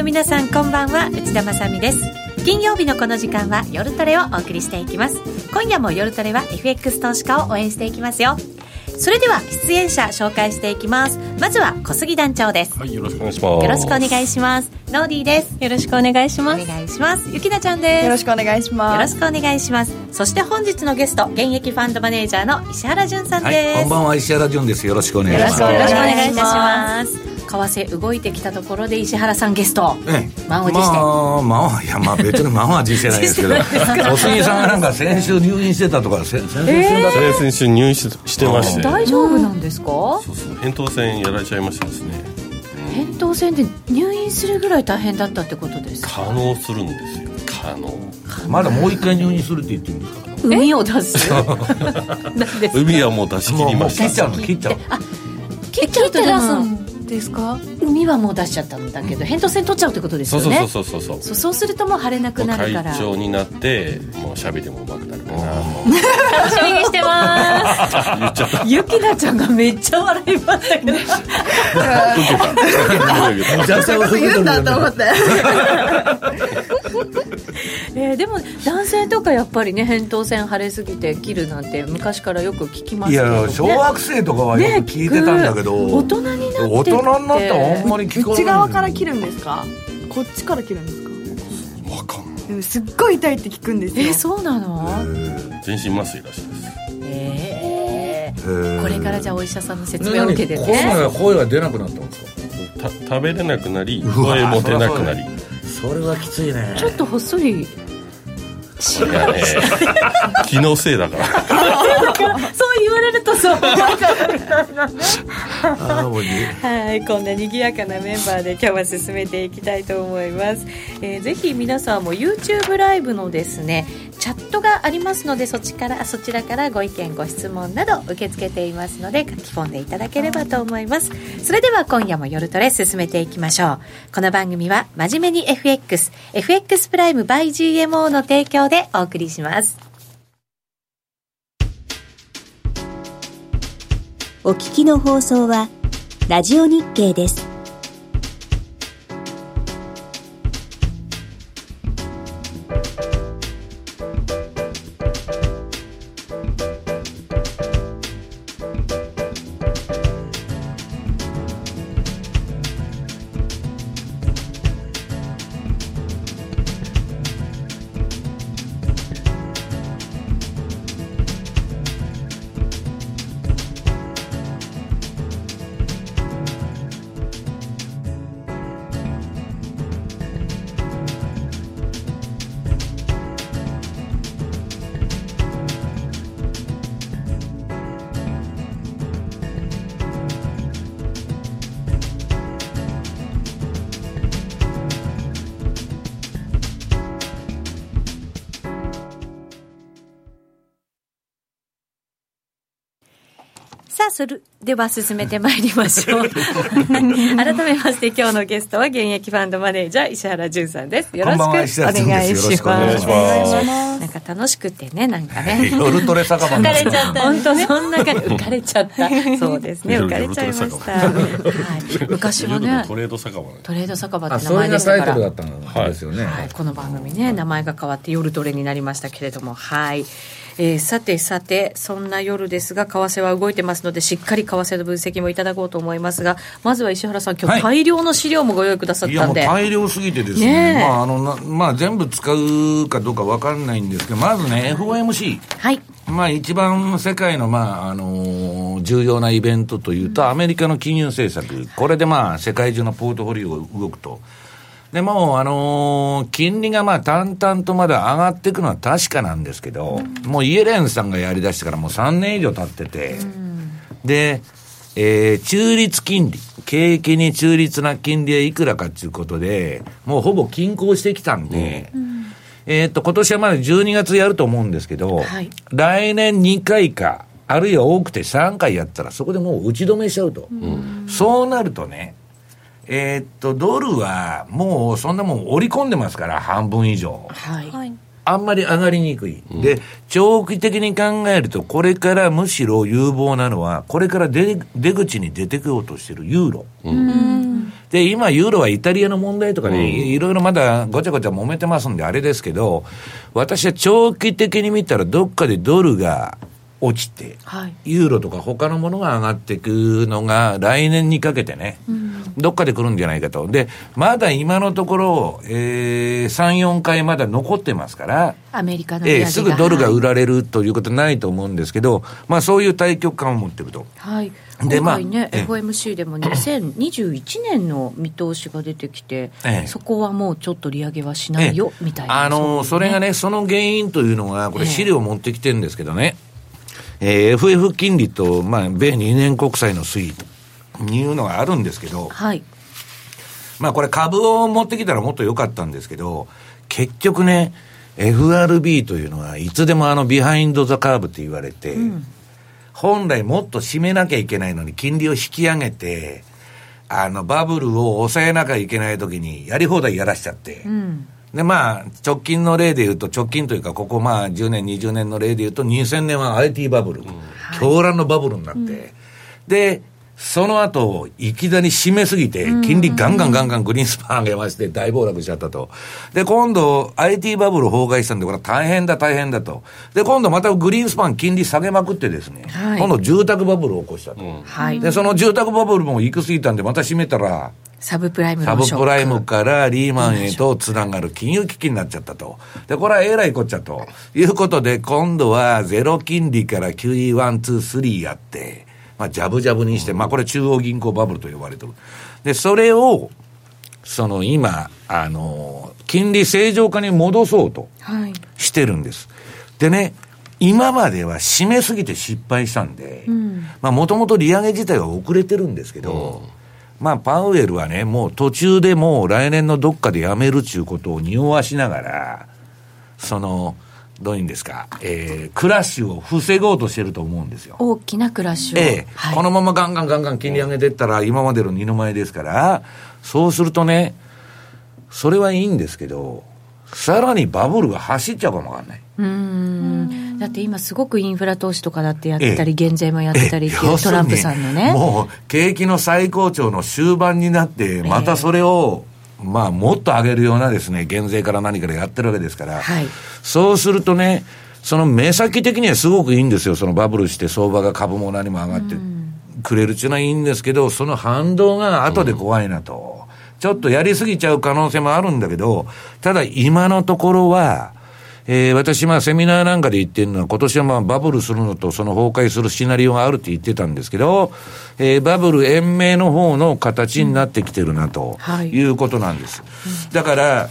の皆さんこんばんは。内田まさです。金曜日のこの時間は夜トレをお送りしていきます。今夜も夜トレは FX 投資家を応援していきますよ。それでは出演者紹介していきます。まずは小杉団長です。はいよろしくお願いします。よろしくお願いします。ノーディーです。よろしくお願いします。お願いします。ゆきなちゃんです。よろしくお願いします。よろしくお願いします。そして本日のゲスト現役ファンドマネージャーの石原潤さんです、はい、こんばんは。石原潤です。よろしくお願いします。よろしくお願いいたします為替動いてきたところで石原さんゲスト、ええ、満を持して。まあ、まあ、いやまあ別に満を持してないですけど。小杉さんがなんか先週入院してたとか先々週だった、えー、先週入院ししてまして大丈夫なんですか？そうそう扁桃腺やられちゃいましたですね。扁桃腺で入院するぐらい大変だったってことですか？可能するんですよ。可能。まだもう一回入院するって言ってるんですか？海を出す。海はもう出し切りました。切っちゃうの切っちゃうあ切っちゃうと出すんですか？海はもう出しちゃったんだけど扁桃腺取っちゃうってことですよね。そうそうそうそうそう。そうするともう腫れなくなるから。会長になってもうしゃべりもうまくなるかな。楽しみにしてます言っちゃったゆきなちゃんがめっちゃ笑いましたけど。受けためちゃくちゃ言うんだと思ってえー、でも男性とかやっぱりね扁桃腺腫れすぎて切るなんて昔からよく聞きますけど、ね、いや小学生とかはよく聞いてたんだけど、ね、大人になって大人になったらあんまり聞かない内側から切るんですか？こっちから切るんですか？わかんない。すっごい痛いって聞くんですよ。えそうなの？全身麻酔らしいです。えー、これからじゃあお医者さんの説明を受けてね。声声が出なくなったんですか？食べれなくなり声も出なくなり。それはきついね。ちょっとほっね気のせいだから。そう言われるとそう。はいこんな賑やかなメンバーで今日は進めていきたいと思います、えー、ぜひ皆さんも YouTube ライブのですねチャットがありますのでそちからそちらからご意見ご質問など受け付けていますので書き込んでいただければと思います。それでは今夜も夜トレ進めていきましょう。この番組は真面目に FXFX プライム by GMO の提供でお送りします。お聞きの放送はラジオ日経です。では進めてまいりましょう。改めまして今日のゲストは現役ファンドマネージャー石原潤さんです。よろしくお願いします。なんか楽しくてね、なんかね。夜トレ酒場浮かれちゃった。本当そんな感じ、浮かれちゃった。そうですね、浮かれちゃいました。はい。昔はね、トレード酒場トレード酒場って名前でしたから。タイトルだったんですよね。はい。この番組ね、名前が変わって夜トレになりましたけれども、はい。えー、さてさて、そんな夜ですが、為替は動いてますので、しっかり為替の分析もいただこうと思いますが、まずは石原さん、今日大量の資料もご用意くださったんで。いや、もう大量すぎてですね、ねまああのまあ、全部使うかどうか分かんないんですけど、まずね、FOMC。はい。まあ、一番世界の、まああのー、重要なイベントというと、アメリカの金融政策、これでまあ世界中のポートフォリオが動くと。でも、あのー、金利がまあ淡々とまだ上がっていくのは確かなんですけど、うん、もうイエレンさんがやりだしてからもう3年以上経ってて、うん、で、えー、中立金利、景気に中立な金利はいくらかということで、もうほぼ均衡してきたんで、うん、えっと、今年はまだ12月やると思うんですけど、はい、来年2回か、あるいは多くて3回やったら、そこでもう打ち止めしちゃうと。そうなるとね、えー、っと、ドルはもうそんなもん織り込んでますから、半分以上。はい。あんまり上がりにくい。うん、で、長期的に考えると、これからむしろ有望なのは、これから出出口に出てこようとしてるユーロ。うん、で、今、ユーロはイタリアの問題とかね、いろいろまだごちゃごちゃ揉めてますんで、あれですけど、私は長期的に見たら、どっかでドルが落ちて、はい。ユーロとか他のものが上がっていくのが来年にかけてね、どっかで来るんじゃないかと。で、まだ今のところ、えー、3、4回まだ残ってますから、アメリカのええすぐドルがはい売られるということはないと思うんですけど、まあそういう対局感を持ってると。はい、で今回ね、まあええ FOMC でも2021年の見通しが出てきて、ええ。そこはもうちょっと利上げはしないよ、みたいな、あのそういうれがね、その原因というのが、これ、ええ。資料を持ってきてるんですけどね、えー FF 金利と、まあ、米2年国債の推移というのがあるんですけど、はい、まあ、これ、株を持ってきたらもっと良かったんですけど、結局ね、FRB というのは、いつでもあのビハインド・ザ・カーブって言われて、本来もっと締めなきゃいけないのに、金利を引き上げて、あのバブルを抑えなきゃいけないときに、やり放題やらしちゃって。うん、で、まあ、直近の例で言うと、直近というか、ここまあ、10年、20年の例で言うと、2000年は IT バブル、狂乱のバブルになって、で、その後、いきなり締めすぎて、金利ガンガンガンガングリーンスパン上げまして、大暴落しちゃったと。で、今度、IT バブル崩壊したんで、これは大変だ、大変だと。で、今度またグリーンスパン金利下げまくってですね、はい。今度住宅バブルを起こしたと。はい、で、その住宅バブルも行く過ぎたんで、また閉めたら、サブプライムサブプライムからリーマンへとつながる金融危機になっちゃったと。で、これはえらいこっちゃと。いうことで、今度はゼロ金利から QE1、2、3やって、まあ、ジャブジャブにして、まあ、これ中央銀行バブルと呼ばれてる。で、それを、その今、あの、金利正常化に戻そうとはい、してるんです。でね、今までは締めすぎて失敗したんで、まあもともと利上げ自体は遅れてるんですけど、まあパウエルはね、もう途中でもう来年のどっかでやめるっていうことを匂わしながら、その、どういうんですか、えー、クラッシュを防ごうとしてると思うんですよ。大きなクラッシュを、ええはいこのままガンガンガンガン金利上げてったら、今までの二の舞ですから、そうするとね、それはいいんですけど、さらにバブルが走っちゃうかもわかんない。うーん。だって今すごくインフラ投資とかだってやってたり、減税もやってたりってええ。いうトランプさんのね。もう、景気の最高潮の終盤になって、またそれを、まあ、もっと上げるようなですね、減税から何からやってるわけですから、はい。そうするとね、その目先的にはすごくいいんですよ。そのバブルして相場が株も何も上がってくれるっていうのはいいんですけど、その反動が後で怖いなと。ちょっとやりすぎちゃう可能性もあるんだけど、ただ今のところは、えー私、まあ、セミナーなんかで言ってるのは、今年はまあ、バブルするのと、その崩壊するシナリオがあるって言ってたんですけど、えーバブル延命の方の形になってきてるな、とはい。いうことなんです。だから、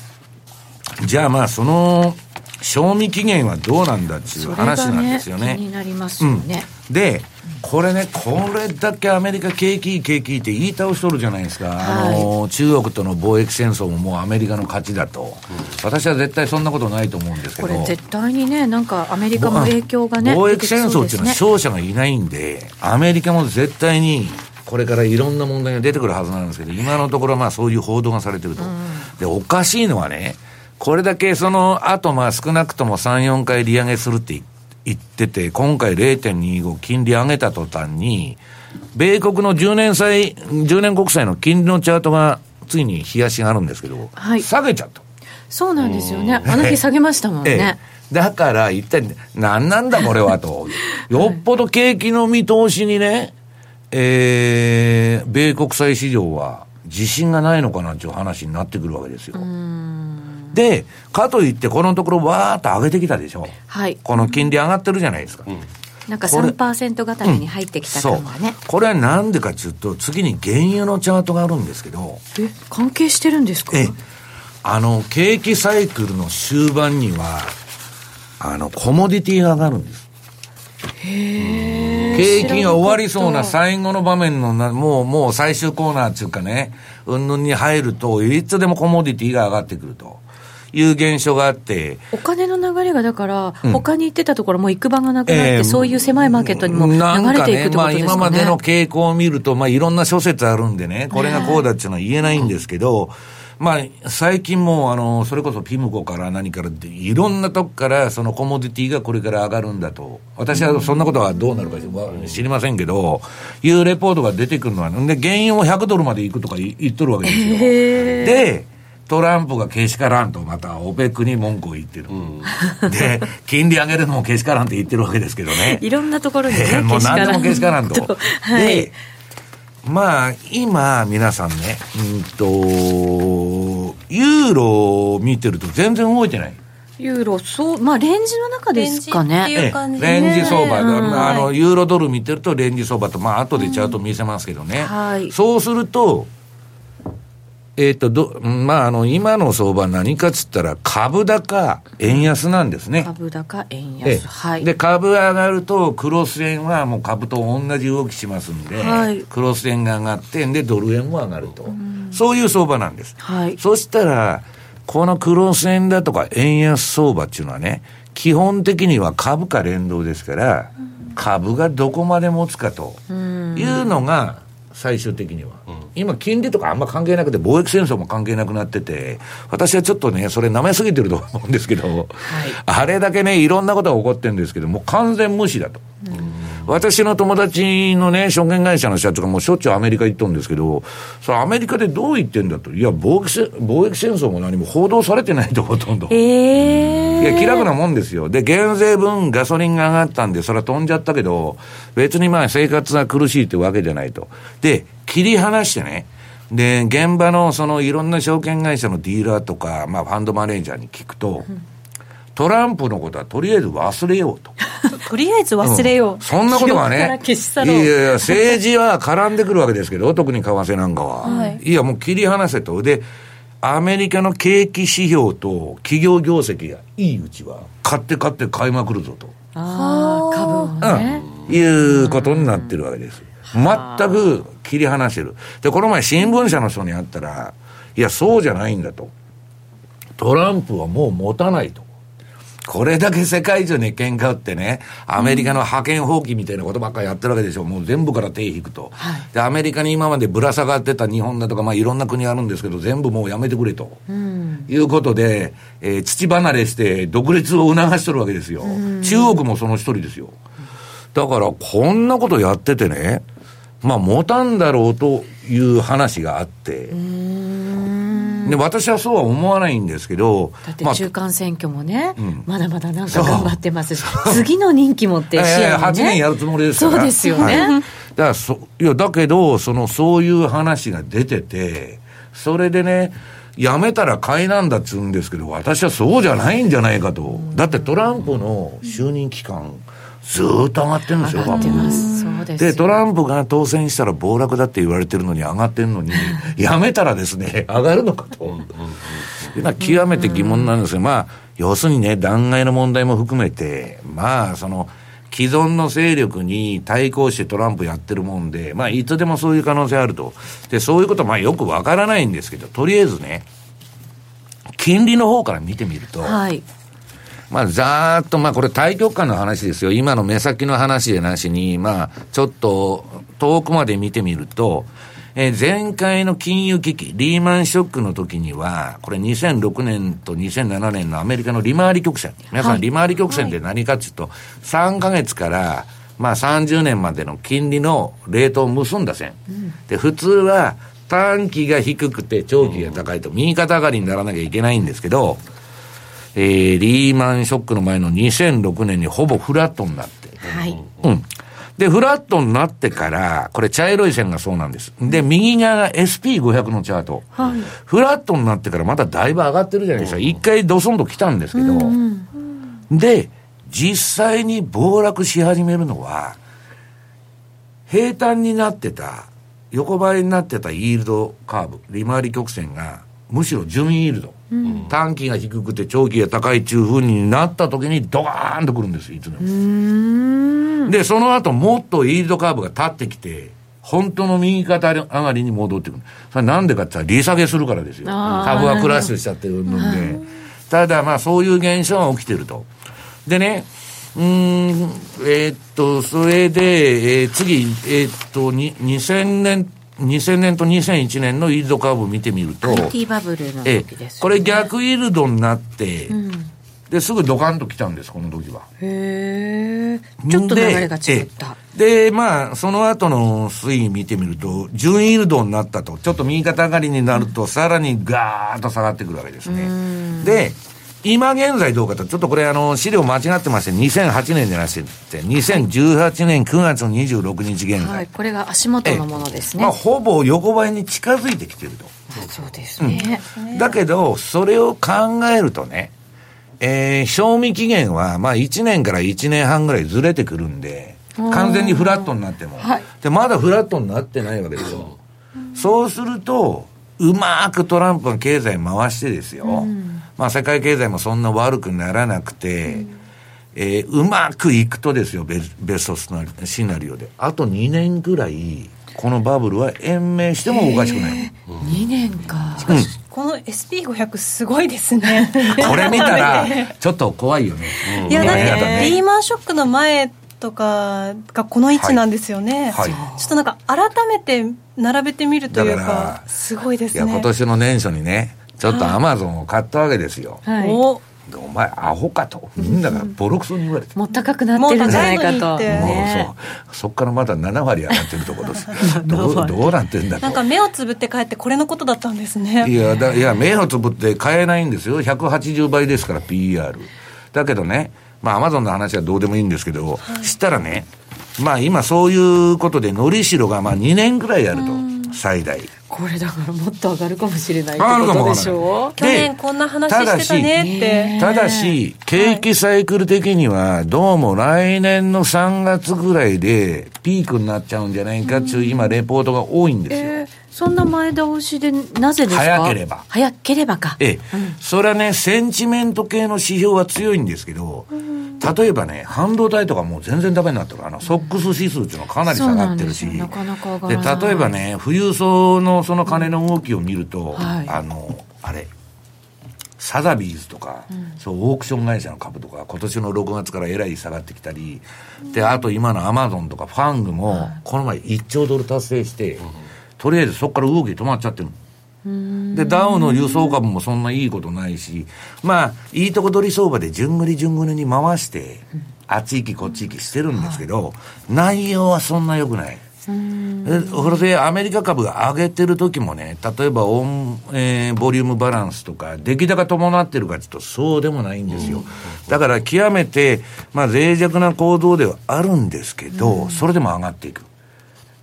じゃあまあ、その、賞味期限はどうなんだっていう話なんですよね。気になりますよね、で、これね、これだけアメリカ景気いい景気いいって言い倒しとるじゃないですか。あの、中国との貿易戦争ももうアメリカの勝ちだと。私は絶対そんなことないと思うんですけど。これ絶対にねなんかアメリカも影響がね貿易戦争っていうのは勝者がいないんで、アメリカも絶対にこれからいろんな問題が出てくるはずなんですけど、今のところまあそういう報道がされてると。で、おかしいのはね、これだけその後まあ少なくとも3、4回利上げするって言ってて、今回0.25金利上げた途端に、米国の10年債、10年国債の金利のチャートがついに冷やしがあるんですけど、はい。下げちゃった。そうなんですよね。あの日下げましたもんね、ええ、だから一体何なんだこれはと。よっぽど景気の見通しにね、えー、米国債市場は自信がないのかなっていう話になってくるわけですよ。で、かといってこのところわーっと上げてきたでしょ。はい。この金利上がってるじゃないですか。なんかこれ3%型に入ってきた感がね、。これはなんでかっていうと、次に原油のチャートがあるんですけど、え関係してるんですか？ええ、あの、景気サイクルの終盤には、あの、コモディティが上がるんです。景気が終わりそうな最後の場面のな、もう、もう最終コーナーっていうかね、うんぬんに入ると、いつでもコモディティが上がってくるという現象があって、お金の流れがだから、ん他に行ってたところも行く場がなくなって、ええそういう狭いマーケットにも流れていくってことですかね。まあ今までの傾向を見ると、まあいろんな諸説あるんでね、これがこうだっていうのは言えないんですけど、まあ、最近もう、あの、それこそピムコから何からって、いろんなとこから、そのコモディティがこれから上がるんだと。私はそんなことはどうなるか知りませんけど、いうレポートが出てくるのは、で、原油も100ドルまでいくとか言言っとるわけですよ。で、トランプがけしからんと、また、オペックに文句を言ってる。で、金利上げるのもけしからんって言ってるわけですけどね。いろんなところにね、え ーもう何でもけしからんと。はいで、まあ、今、皆さんね、うんと、ユーロを見てると全然動いてない。ユーロ、そう、まあ、レンジの中ですかね。レンジレンジ相場、うんまああの、ユーロドル見てるとレンジ相場と、まあ、後でチャート見せますけどね。はいそうすると、えっ、と、ど、まあ、あの、今の相場何かっつったら、株高、円安なんですね。株高、円え安。はい。で、株上がると、クロス円はもう株と同じ動きしますんで、はいクロス円が上がって、で、ドル円も上がると。そういう相場なんです。はい。そしたら、このクロス円だとか円安相場っていうのはね、基本的には株価連動ですから、株がどこまで持つかというのが最終的には。今、金利とかあんま関係なくて、貿易戦争も関係なくなってて、私はちょっとね、それ舐めすぎてると思うんですけど、あれだけね、いろんなことが起こってるんですけど、もう完全無視だと。私の友達のね、証券会社の社長がもうしょっちゅうアメリカ行っとるんですけど、それアメリカでどう言ってんだと。いや、貿易戦貿易戦争も何も報道されてないと、ほとんど。ええいや、気楽なもんですよ。で、減税分ガソリンが上がったんで、それは飛んじゃったけど、別にまあ生活が苦しいってわけじゃないと。で、切り離してね、で、現場のそのいろんな証券会社のディーラーとか、まあファンドマネージャーに聞くと、トランプのことはとりあえず忘れようと。とりあえず忘れよう。そんなことがね。いやいや、政治は絡んでくるわけですけど、特に為替なんかは。はいいや、もう切り離せと。で、アメリカの景気指標と企業業績がいいうちは、買って買って買いまくるぞと。ああ、株をね。うん、いうことになってるわけです。全く切り離してる。で、この前新聞社の人に会ったら、いや、そうじゃないんだと。トランプはもう持たないと。これだけ世界中に喧嘩売ってね、アメリカの覇権放棄みたいなことばっかりやってるわけでしょ。もう全部から手引くと。で、アメリカに今までぶら下がってた日本だとか、まあいろんな国あるんですけど、全部もうやめてくれと。いうことで、えー土離れして独立を促しとるわけですよ。中国もその一人ですよ。だから、こんなことやっててね、まあ、持たんだろうという話があって、で私はそうは思わないんですけど、だってまあ中間選挙もね、んまだまだなんか頑張ってますし、次の任期もって視野にね。8年やるつもりですから。そうですよねはいだからそ、いや、だけど、その、そういう話が出てて、それでね、やめたら買いなんだっつうんですけど、私はそうじゃないんじゃないかと。だってトランプの就任期間、ずーっと上がってるんですよ、上がってます。でトランプが当選したら暴落だって言われてるのに上がってるのに、やめたらですね、上がるのかと。まあ、極めて疑問なんですが、まあ、要するにね、弾劾の問題も含めて、まあ、その、既存の勢力に対抗してトランプやってるもんで、まあ、いつでもそういう可能性あると。で、そういうことはまあよくわからないんですけど、とりあえずね、金利の方から見てみると、はい。まあ、ざーっと、まあ、これ、対局間の話ですよ。今の目先の話でなしに、まあ、ちょっと、遠くまで見てみると、えー前回の金融危機、リーマンショックの時には、これ2006年と2007年のアメリカの利回り曲線。皆さん、利回り曲線って何かっていうと、3ヶ月から、まあ30年までの金利のレートを結んだ線。で、普通は短期が低くて長期が高いと、右肩上がりにならなきゃいけないんですけど、えー、リーマンショックの前の2006年にほぼフラットになって。はい。うん。で、フラットになってから、これ茶色い線がそうなんです。で、右側が SP500 のチャート。はい。フラットになってからまただいぶ上がってるじゃないですか。一回ドソンと来たんですけど。で、実際に暴落し始めるのは、平坦になってた、横ばいになってたイールドカーブ、利回り曲線が、むしろ準イールド。短期が低くて長期が高いっていう風になった時にドカーンとくるんですよ、いつでも。で、その後もっとイールドカーブが立ってきて、本当の右肩上がりに戻ってくる。それなんでかって言ったら利下げするからですよ。株がクラッシュしちゃってるので。ただまあそういう現象が起きてると。でね、うーん、えーっと、それで、えー次、えーっと、に2000年2000年と2001年のイールドカーブ見てみると、IT バブルのえ時です、ね、これ逆イールドになって、うん。で、すぐドカンと来たんです、この時は。へえちょっと流れが違った。で、でまあ、その後の推移見てみると、準イールドになったと、ちょっと右肩上がりになると、さらにガーッと下がってくるわけですね。で、今現在どうかと、ちょっとこれ、あの、資料間違ってまして、2008年じゃなくて、2018年9月26日現在。はいこれが足元のものですね、まあ、ほぼ横ばいに近づいてきてると。あそうですね、だけど、それを考えるとね、えー、賞味期限は、まあ1年から1年半ぐらいずれてくるんで、完全にフラットになっても。はいで、まだフラットになってないわけですよ。そうすると、うまくトランプが経済回してですよ。まあ世界経済もそんな悪くならなくて、えーうまくいくとですよ、ベベストシナリシナリオで。あと2年ぐらい、このバブルは延命してもおかしくない。2年か。この SP500 すごいですね。これ見たら、ちょっと怖いよね。いやだってね。リーマンショックの前とかがこの位置なんですよね、はい。ちょっとなんか改めて並べてみるというだかすごいですね。いや、今年の年初にね、ちょっとアマゾンを買ったわけですよ。はいおお前、アホかと。みんながボロクソに言われて。もう高くなってるんじゃないかともうそう。そっからまだ7割上がってるところです。どう、どうなってんだと。なんか目をつぶって帰ってこれのことだったんですねいや、だいや、目をつぶって買えないんですよ。180倍ですから、PER。だけどね、まあ、アマゾンの話はどうでもいいんですけど、したらね、まあ、今そういうことで、のりしろがまあ2年くらいあると、最大。これだからもっと上がるかもしれないってことでしょ去年こんな話してたねってただし、景気サイクル的には、どうも来年の3月ぐらいでピークになっちゃうんじゃないかっていう今、レポートが多いんですよ。えーそんな前倒しでなぜですか？早ければ。早ければか。ええ、それはね、センチメント系の指標は強いんですけど、例えばね、半導体とかもう全然ダメになってる。あの、ソックス指数っていうのはかなり下がってるし。そうなんなかなか上がで、例えばね、富裕層のその金の動きを見ると、はい。あの、あれ、サザビーズとか、そう、オークション会社の株とか、今年の6月からえらい下がってきたり、で、あと今のアマゾンとかファングも、この前1兆ドル達成して、とりあえずそこから動き止まっちゃってる。で、ダウの輸送株もそんないいことないし、まあ、いいとこ取り相場で順繰り順繰りに回して、あっち行きこっち行きしてるんですけど、内容はそんな良くない。えそれでアメリカ株が上げてる時もね、例えばオン、えーボリュームバランスとか、出来高伴ってるかちょっとそうでもないんですよ。だから極めて、まあ脆弱な行動ではあるんですけど、それでも上がっていく。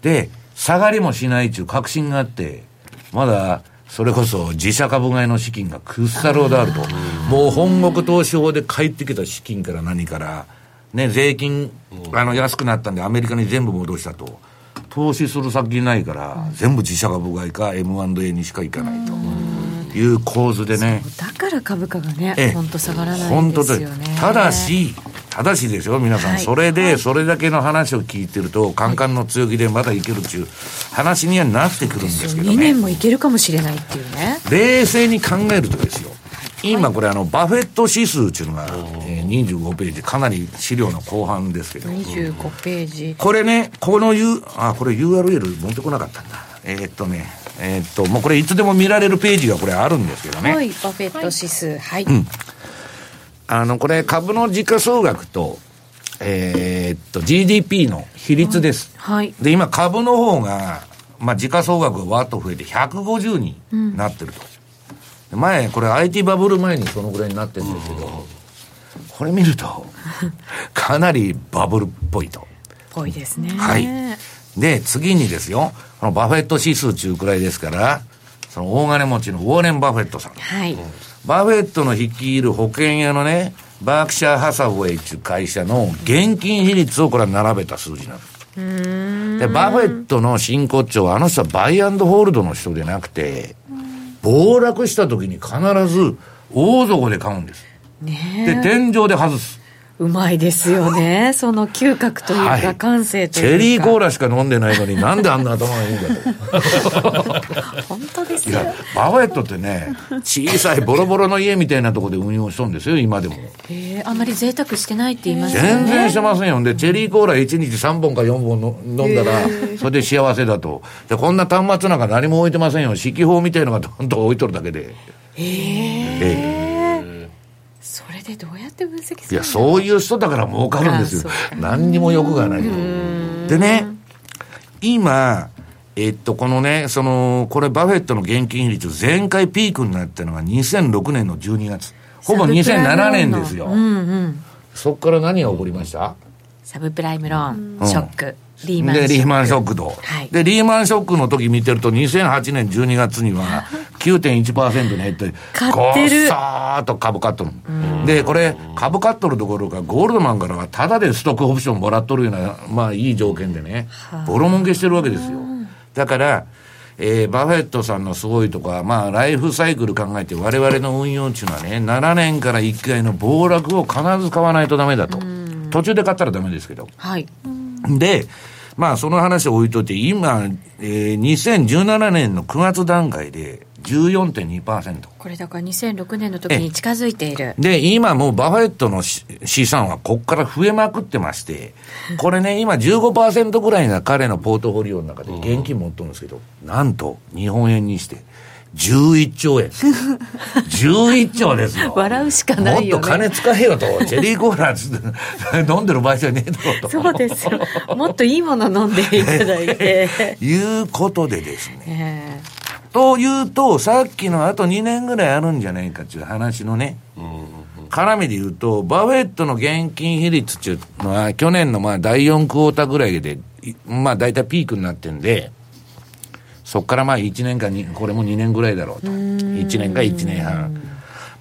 で、下がりもしないという確信があって、まだ、それこそ自社株買いの資金がくっさるほどあると。もう本国投資法で帰ってきた資金から何から、ね、税金、あの、安くなったんでアメリカに全部戻したと。投資する先ないから、全部自社株買いか M&A にしか行かないという構図でね。だから株価がねええ本当下がらないですよねただし、ただしですよ、皆さん、はい。それで、それだけの話を聞いてると、カンカンの強気でまだいけるっていう話にはなってくるんですけど2ね年。もいけるかもしれないっていうね。冷静に考えるとですよ、今これあの、バフェット指数っていうのが、えー25ページ、かなり資料の後半ですけど、25ページ。これね、この U、あ、これ URL 持ってこなかったんだ。えーっとね、えーっと、もうこれいつでも見られるページがこれあるんですけどね。はい。バフェット指数。はい、あの、これ株の時価総額と、えーっと、GDP の比率です。はいで、今株の方が、まあ、時価総額がわっと増えて150になってると。で前、これ IT バブル前にそのぐらいになってるんですけど、これ見ると、かなりバブルっぽいと。ぽいですねはい。で、次にですよ、このバフェット指数中くらいですから、その大金持ちのウォーレン・バフェットさん。はいバフェットの率いる保険屋のね、バークシャー・ハサウェイっていう会社の現金比率をこれは並べた数字なの。で、バフェットの真骨頂は、あの人は buy and hold の人でなくて、暴落した時に必ず大底で買うんです。で、天井で外す。うまいですよね。その嗅覚というか、はい感性とチいうか。ェリーコーラしか飲んでないのになんであんな頭がいいんだと。本当ですよいや。、バフェットってね、小さいボロボロの家みたいなところで運用しとんですよ、今でも。えー、あんまり贅沢してないって言いますよ全然ね。してませんよ。で、チェリーコーラ1日3本か4本の飲んだら、それで幸せだと。で、こんな端末なんか何も置いてませんよ。四季報みたいのがどんどん置いとるだけで。ええそれでどうやって分析するいや、そういう人だから儲かるんですよ。何にも欲がない。でね、今、えっと、このね、その、これバフェットの現金比率、前回ピークになったのが2006年の12月。ほぼ2007年ですよ。うんうん。そっから何が起こりました？サブプライムローン、うんショック、リーマンショッで、ク。リーマンショックと。はいで、リーマンショックの時見てると、2008年12月には9.1%に減って、買ってるごさーっと株買っとる。で、これ、株買っとるどころか、ゴールドマンからはタダでストックオプションもらっとるような、まあいい条件でね、ボロ儲けしてるわけですよ。だから、えーバフェットさんのすごいとこは、まあ、ライフサイクル考えて、我々の運用っていうのはね、7年から1回の暴落を必ず買わないとダメだと。途中で買ったらダメですけど。はい。で、まあその話を置いといて、今、えー、2017年の9月段階で14.2%。これだから2006年の時に近づいている。で、今もうバフェットのし資産はこっから増えまくってまして、これね、今15%ぐらいが彼のポートフォリオの中で現金持ってるんですけど、なんと日本円にして11兆円。11兆ですよ。笑うしかないよねもっと金使えよと。チェリーコーラつって 飲んでる場合じゃねえだろうと。そうですよ。もっといいもの飲んでいただいて。いうことでですね。えというと、さっきのあと2年ぐらいあるんじゃないかっていう話のね、絡みで言うと、バフェットの現金比率っていうのは、去年のまあ第4クォーターぐらいで、いまあ大体ピークになってんで、そこからまあ1年かに、これも2年ぐらいだろうと。1年か1年半。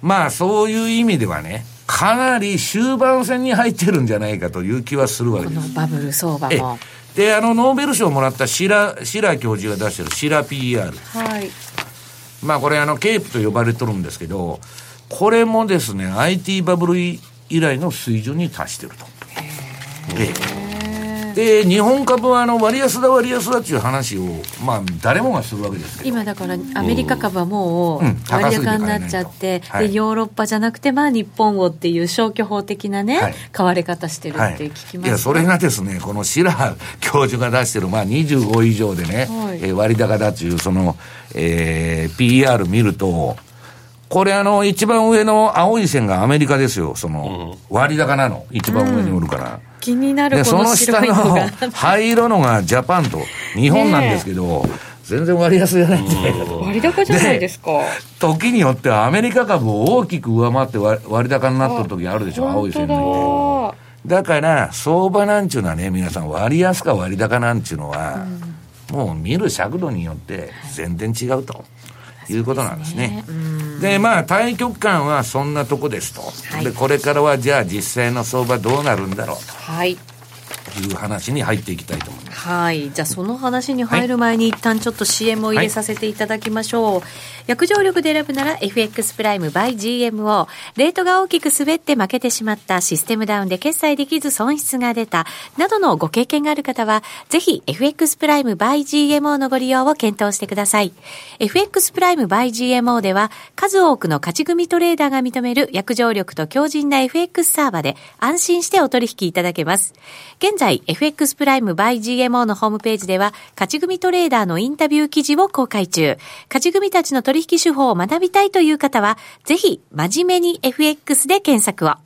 まあそういう意味ではね、かなり終盤戦に入ってるんじゃないかという気はするわけこです。のバブル相場えも。で、あの、ノーベル賞をもらったシラ、シラ教授が出してるシラ PR。はい。まあこれあの、ケープと呼ばれとるんですけど、これもですね、IT バブル以来の水準に達してると。ええで、日本株はあの、割安だ割安だっていう話を、まあ誰もがするわけですけど。今だからアメリカ株はもううん。割高になっちゃって、はい。でヨーロッパじゃなくてまあ日本をっていう消去法的なね、はい。買われ方してるはって聞きます、い。や、それがですね、このシラー教授が出してる、まあ25以上でね、はい。えー割高だっていう、その、えー PR 見ると、これあの、一番上の青い線がアメリカですよ、その、割高なの。一番上におるから。気になるで、このその下の灰色のがジャパンと、日本なんですけど、全然割安じゃないんじゃないかと。割高じゃないですか時によってはアメリカ株を大きく上回って割割高になってる時あるでしょ、青い線抜いて。だから、相場なんちゅうのはね、皆さん割安か割高なんちゅうのは、もう見る尺度によって全然違うと。いうことなんですね。で、まあ、対局感はそんなとこですと。はい。で、これからはじゃあ実際の相場どうなるんだろうはい。という話に入っていきたいと思います。はい。じゃあ、その話に入る前に、一旦ちょっと CM を入れさせていただきましょう。約定力で選ぶなら FX プライム by GMO。レートが大きく滑って負けてしまった、システムダウンで決済できず損失が出た、などのご経験がある方は、ぜひ FX プライム by GMO のご利用を検討してください。FX プライム by GMO では、数多くの勝ち組トレーダーが認める約定力と強靭な FX サーバで安心してお取引いただけます。現在、FX プライム by GMO のホームページでは、勝ち組トレーダーのインタビュー記事を公開中。勝ち組たちの取引手法を学びたいという方は、ぜひ、真面目に FX で検索を。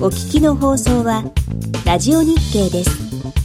お聞きの放送はラジオ日経です。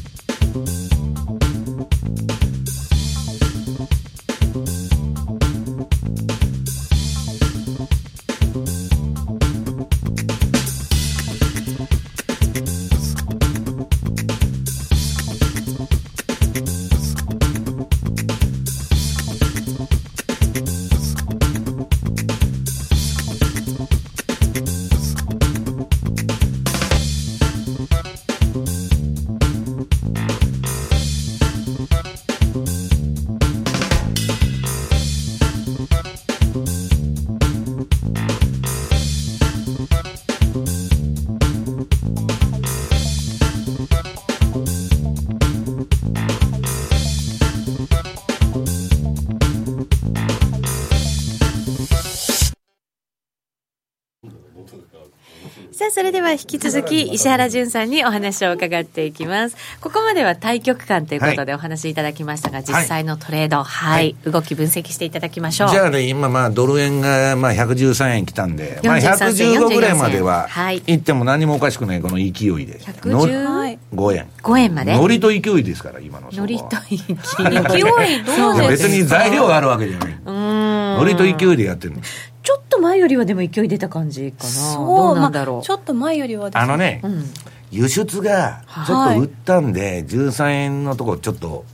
それでは引き続き石原潤さんにお話を伺っていきます。ここまでは対局観ということでお話しいただきましたが、実際のトレード。はい、動き分析していただきましょう。じゃあね、今、まあ、ドル円が、まあ、113円来たんで、まあ、43銭115ぐらいまでははい、行っても何もおかしくない、この勢いで。115 5円。5円まで？ノリと勢いですから、今のノリと勢い。勢 いどうです別に材料があるわけじゃない。ノリと勢いでやってるの。ちょっと前よりはでも勢い出た感じかな。どそううなんだろう、まあちょっと前よりはあのね、うん。輸出がちょっと売ったんで、13円のとこちょっと、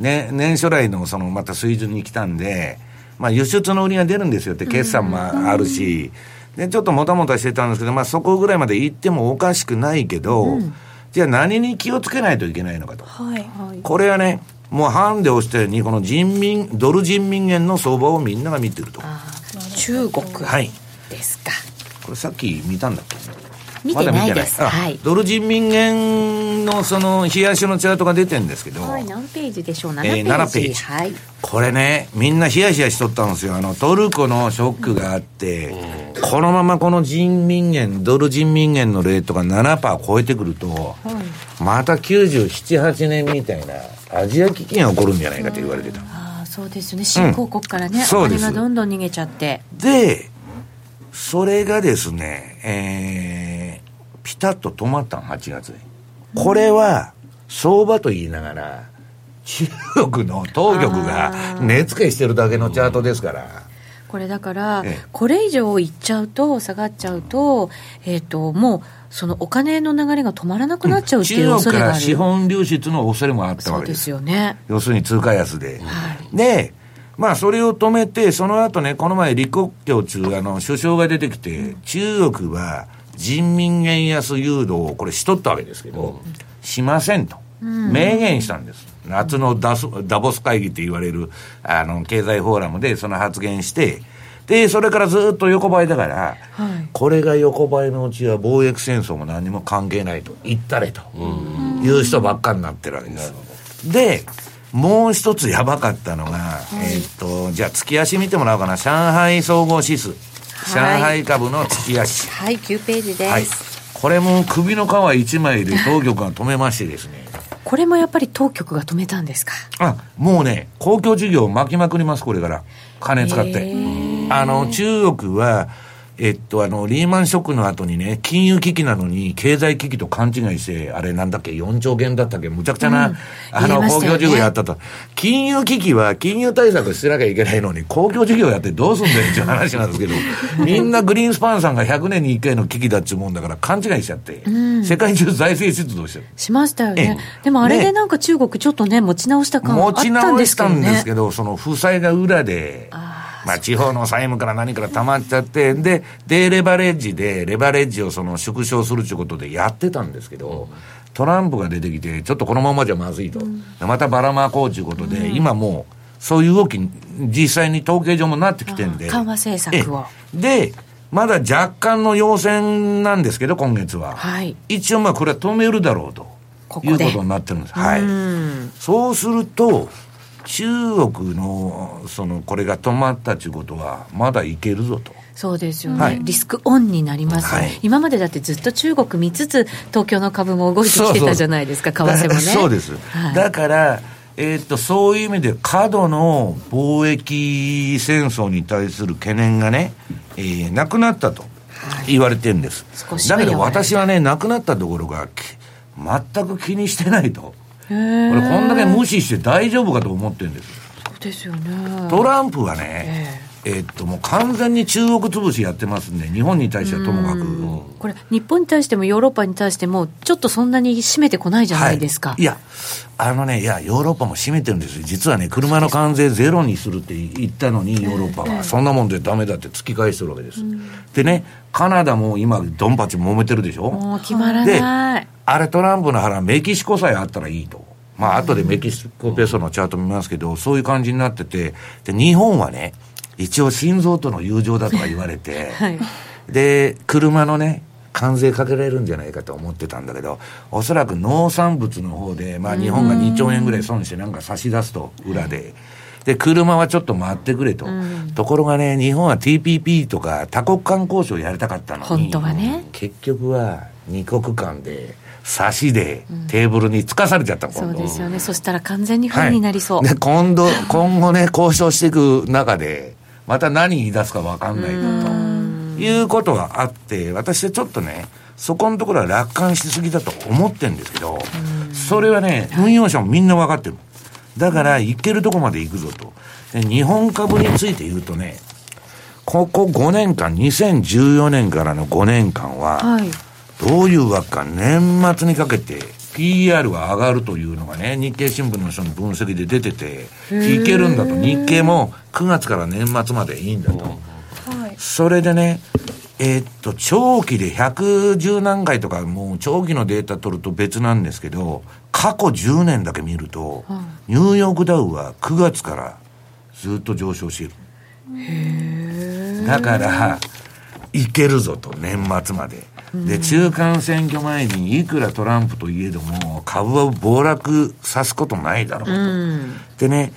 ね、年初来のそのまた水準に来たんで、まあ、輸出の売りが出るんですよって、決算もあるし、でちょっともたもたしてたんですけど、まあ、そこぐらいまで行ってもおかしくないけど、じゃあ何に気をつけないといけないのかと。はい。これはね、もうハンデをしたように、この人民、ドル人民元の相場をみんなが見てると。あー中国はい。ですか、これさっき見たんだっけ？見てないです、あはい。ドル人民元のその冷やしのチャートが出てるんですけど、はい、何ページでしょう？7えーページ,、7ページ。はい。これね、みんなヒヤヒヤしとったんですよ。あの、トルコのショックがあって、このままこの人民元、ドル人民元のレートが7%超えてくると、また97、8年みたいなアジア危機が起こるんじゃないかと言われてた。そうですよね。新興国からね、うです。金がどんどん逃げちゃって。で、それがですね、えー、ピタッと止まったの、8月に。これは、相場と言いながら、中国の当局が値付けしてるだけのチャートですから。これだから、ええこれ以上いっちゃうと下がっちゃうと,、えー、ともうそのお金の流れが止まらなくなっちゃうっていう恐れがある、ら資本流出の恐れもあったわけですす。よね要するに通貨安で。はいで、まあそれを止めて、その後ね、この前李克強中、あの、首相が出てきて、中国は人民元安誘導をこれしとったわけですけど、しませんと。明言したんです。夏のダスダボス会議って言われる、あの、経済フォーラムでその発言して、で、それからずっと横ばいだから、はいこれが横ばいのうちは貿易戦争も何も関係ないと言ったれという人ばっかになってるわけです。で、もう一つやばかったのが、えーっと、じゃあ月足見てもらおうかな。上海総合指数。上海株の月足。はい9ページです、はい。これも首の皮一枚で当局が止めましてですね。これもやっぱり当局が止めたんですか？あ、もうね、公共事業を巻きまくります、これから。金使って。あの、中国は、えっと、あの、リーマンショックの後にね、金融危機なのに、経済危機と勘違いして、あれなんだっけ、4兆元だったっけ、むちゃくちゃな、あの、言いましたよね。公共事業やったと。金融危機は、金融対策しなきゃいけないのに、公共事業やってどうすんだよっていう話なんですけど、みんなグリーンスパンさんが100年に1回の危機だっちゅうもんだから、勘違いしちゃって、世界中財政出動してる。しましたよね。ええ。でもあれでね。なんか中国ちょっとね持ち直した感あ持ちったん直したですけどね。んですけど、その負債が裏で、まあ地方の債務から何から溜まっちゃって、で、で、レバレッジで、レバレッジをその縮小するということでやってたんですけど、トランプが出てきて、ちょっとこのままじゃまずいと。でまたばらまこうということで、今もう、そういう動きに、実際に統計上もなってきてんで。緩和政策をええで、まだ若干の要請なんですけど、今月は。はい一応まあこれは止めるだろうと。いうことになってるんです。はい。うんそうすると、中国の、その、これが止まったということは、まだいけるぞと。そうですよね、はい。リスクオンになります、はい。今までだってずっと中国見つつ東京の株も動いてきてたじゃないですか為替もね。そうです。はい。だから、えーっと、そういう意味で過度の貿易戦争に対する懸念がね、えーなくなったと言われてるんです。だけど私はね、なくなったところが、き全く気にしてないと。これこんだけ無視して大丈夫かと思ってるんです。そうですよね。トランプはね、えっと、もう完全に中国潰しやってますんで、日本に対してはともかく。これ日本に対してもヨーロッパに対してもちょっとそんなに締めてこないじゃないですか、はい、いや、あのね、いや、ヨーロッパも占めてるんですよ。実はね、車の関税ゼロにするって言ったのに、ヨーロッパは、そんなもんでダメだって突き返してるわけです。でね、カナダも今、ドンパチ揉めてるでしょ？もう決まらでない、あれトランプの腹、メキシコさえあったらいいと。まあ、後でメキシコペソのチャート見ますけど、そういう感じになってて、で、日本はね、一応心臓との友情だとか言われて、はいで、車のね、関税かけられるんじゃないかと思ってたんだけど、おそらく農産物の方で、まあ日本が2兆円ぐらい損してなんか差し出すと、裏で。で、車はちょっと待ってくれと。ところがね、日本は TPP とか多国間交渉やりたかったのに。本当はね結局は二国間で、差しでテーブルにつかされちゃったの、そうですよね。そしたら完全に不利になりそう、で、今度、今後ね、交渉していく中で、また何言い出すか分かんないなと。いうことがあって、私はちょっとね、そこのところは楽観しすぎだと思ってるんですけど、それはね、運用者もみんな分かってる。だから、行けるとこまで行くぞと。で日本株について言うとね、ここ5年間、2014年からの5年間は、はいどういうわけか、年末にかけて、PR が上がるというのがね、日経新聞の人の分析で出てて、いけるんだと。日経も9月から年末までいいんだと。はい。それでね、えーっと、長期で110何回とか、もう長期のデータ取ると別なんですけど、過去10年だけ見ると、ニューヨークダウは9月からずっと上昇している。だから、いけるぞと、年末まで。で、中間選挙前にいくらトランプといえども、株は暴落さすことないだろうと。でね、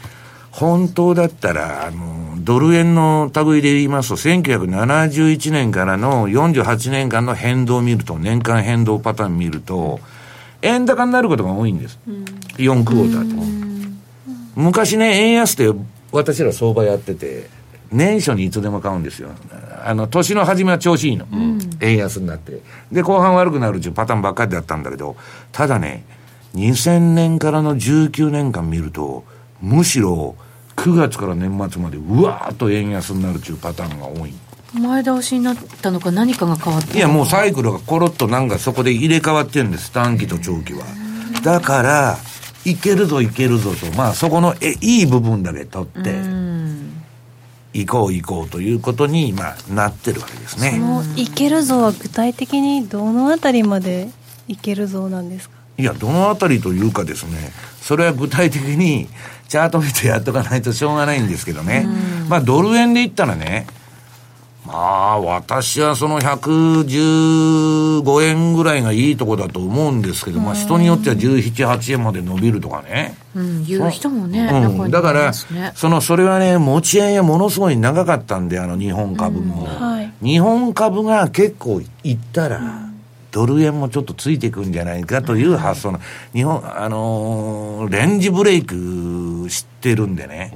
本当だったら、あの、ドル円の類で言いますと、1971年からの48年間の変動を見ると、年間変動パターン見ると、円高になることが多いんです。4クォーターと。昔ね、円安って私ら相場やってて、年初にいつでも買うんですよ。あの、年の初めは調子いいの。円安になって。で、後半悪くなるっていうパターンばっかりだったんだけど、ただね、2000年からの19年間見ると、むしろ9月から年末までうわーっと円安になるっていうパターンが多い。前倒しになったのか何かが変わったいや、もうサイクルがコロッとなんかそこで入れ替わってるんです。短期と長期は。だから、いけるぞいけるぞと、まあそこのえいい部分だけ取って、行こう行こうということに、まあ、なってるわけですね。いけるぞは具体的にどのあたりまでいけるぞなんですか？いや、どのあたりというかですね、それは具体的に、チャート見てやっとかないとしょうがないんですけどね。まあ、ドル円で言ったらね、まあ、私はその115円ぐらいがいいとこだと思うんですけど、まあ、人によっては17、8円まで伸びるとかね。うん、言う人もね、うん、だから、その、それはね、持ち合いがものすごい長かったんで、あの、日本株も。はい。日本株が結構いったら、ドル円もちょっとついていくんじゃないかという発想の、日本、あのーレンジブレイク知ってるんでね、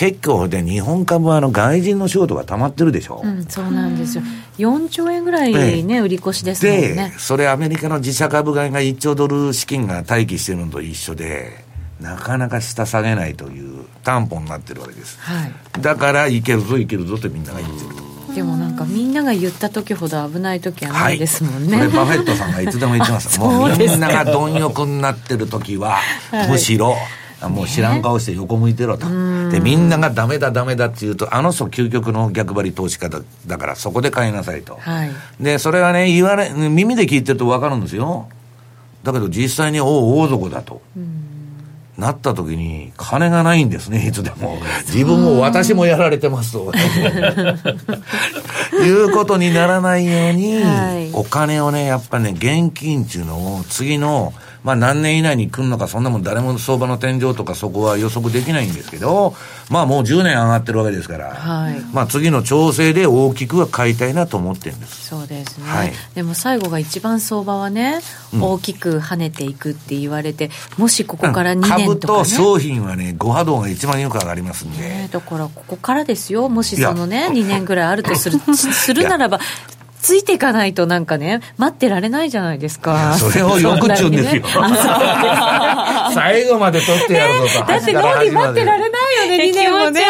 結構で日本株はあの外人のショートが溜まってるでしょ。うん、そうなんですよ。4兆円ぐらいね、売り越しですもんでね、。それアメリカの自社株買いが1兆ドル資金が待機してるのと一緒で、なかなか下下げないという担保になってるわけです。はい。だから、いけるぞ、いけるぞってみんなが言ってる。でもなんかみんなが言った時ほど危ない時はないですもんね。これバフェットさんがいつでも言ってます。もうみんなが貪欲になってる時は、むしろ、あもう知らん顔して横向いてろと。で、みんながダメだダメだって言うと、あの人究極の逆張り投資家だだからそこで買いなさいと。はい。で、それはね、言われ、耳で聞いてると分かるんですよ。だけど実際に、おう、大底だと。なった時に、金がないんですね、いつでも。自分も私もやられてますと。いうことにならないように、はいお金をね、やっぱね、現金っていうのを次の、まあ何年以内に来るのか、そんなもん誰も相場の天井とかそこは予測できないんですけど、まあもう10年上がってるわけですから、はい。まあ次の調整で大きくは買いたいなと思ってるんです。そうですね、はい。でも最後が一番相場はね、大きく跳ねていくって言われてもしここから2株年とかね。と商品はね、ご波動が一番よく上がりますんで。ねだからここからですよ。もしそのね2年ぐらいあるとする するならばついていかないとなんかね待ってられないじゃないですか。それをよくちゅうんですよ。最後まで取ってやるぞと。だってノーディ待ってられないよね2年もね。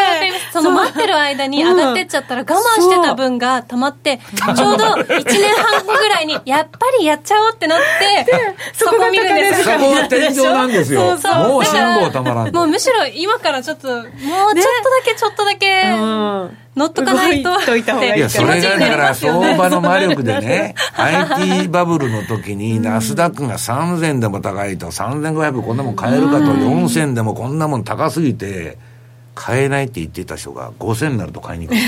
その待ってる間に上がってっちゃったら我慢してた分が溜まって、ちょうど1年半後ぐらいに、やっぱりやっちゃおうってなって、そこ見るんですそこは天井なんですよ。そうそう。もう辛抱たまらん。と。もうむしろ今からちょっと、もうちょっとだけちょっとだけ、乗っとかないと。動いといた方がいいいや、それがだから相場の魔力でそうね、IT バブルの時にナスダックが3000でも高いと、3500こんなもん買えるかと、4000でもこんなもん高すぎて、買えないって言ってた人が5000になると買いに来る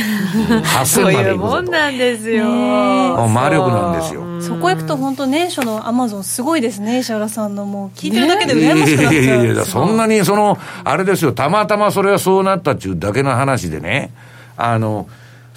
そう8000までいうもん行くぞなんですよ。もう。魔力なんですよ。そこ行くと本当年初のアマゾンすごいですね石原さんのもう。聞いてるだけで羨ましくなっちゃう、いやいやいやそんなにそのあれですよたまたまそれはそうなったっていうだけの話でねあの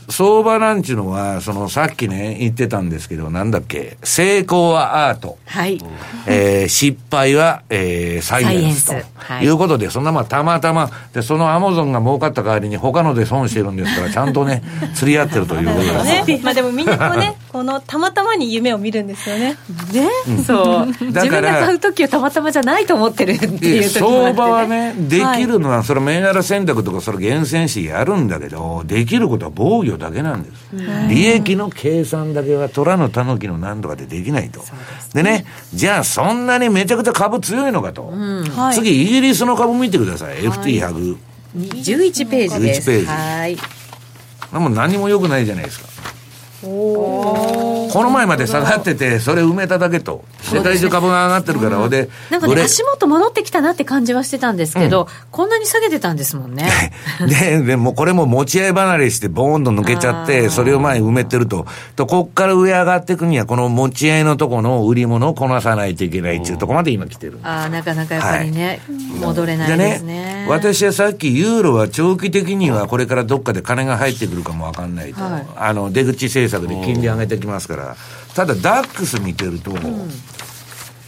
相場なんちゅうのは、そのさっきね、言ってたんですけど、なんだっけ、成功はアート。はい。えー失敗は、えーサイエンスといいうことで、そんなまあたまたま、で、そのアマゾンが儲かった代わりに他ので損してるんですから、ちゃんとね、釣り合ってるということです。ね、まあでもみんなこうね このたまたまに夢を見るんですよねね、そう。だから自分が買うときはたまたまじゃないと思ってるっていうね。相場はね、できるのは、それ銘柄選択とか、それ厳選してやるんだけど、できることは防御だけなんです。利益の計算だけは虎の狸の何とかでできないと。でね、じゃあそんなにめちゃくちゃ株強いのかと。はい次、イギリスの株見てください。FT100。11ページです。11ページはい。もう何も良くないじゃないですか。この前まで下がってて、それ埋めただけと。世界中株が上がってるから、ほんで、なんかね、足元戻ってきたなって感じはしてたんですけど、こんなに下げてたんですもんね。で、でもこれも持ち合い離れしてボーンと抜けちゃって、それを前に埋めてると。と、こっから上上がっていくには、この持ち合いのとこの売り物をこなさないといけないっていうところまで今来てる。ああ、なかなかやっぱりね、戻れないですね。私はさっきユーロは長期的にはこれからどっかで金が入ってくるかもわかんないと。はいあの、出口政策で金利上げてきますから。ただ、ダックス見てると、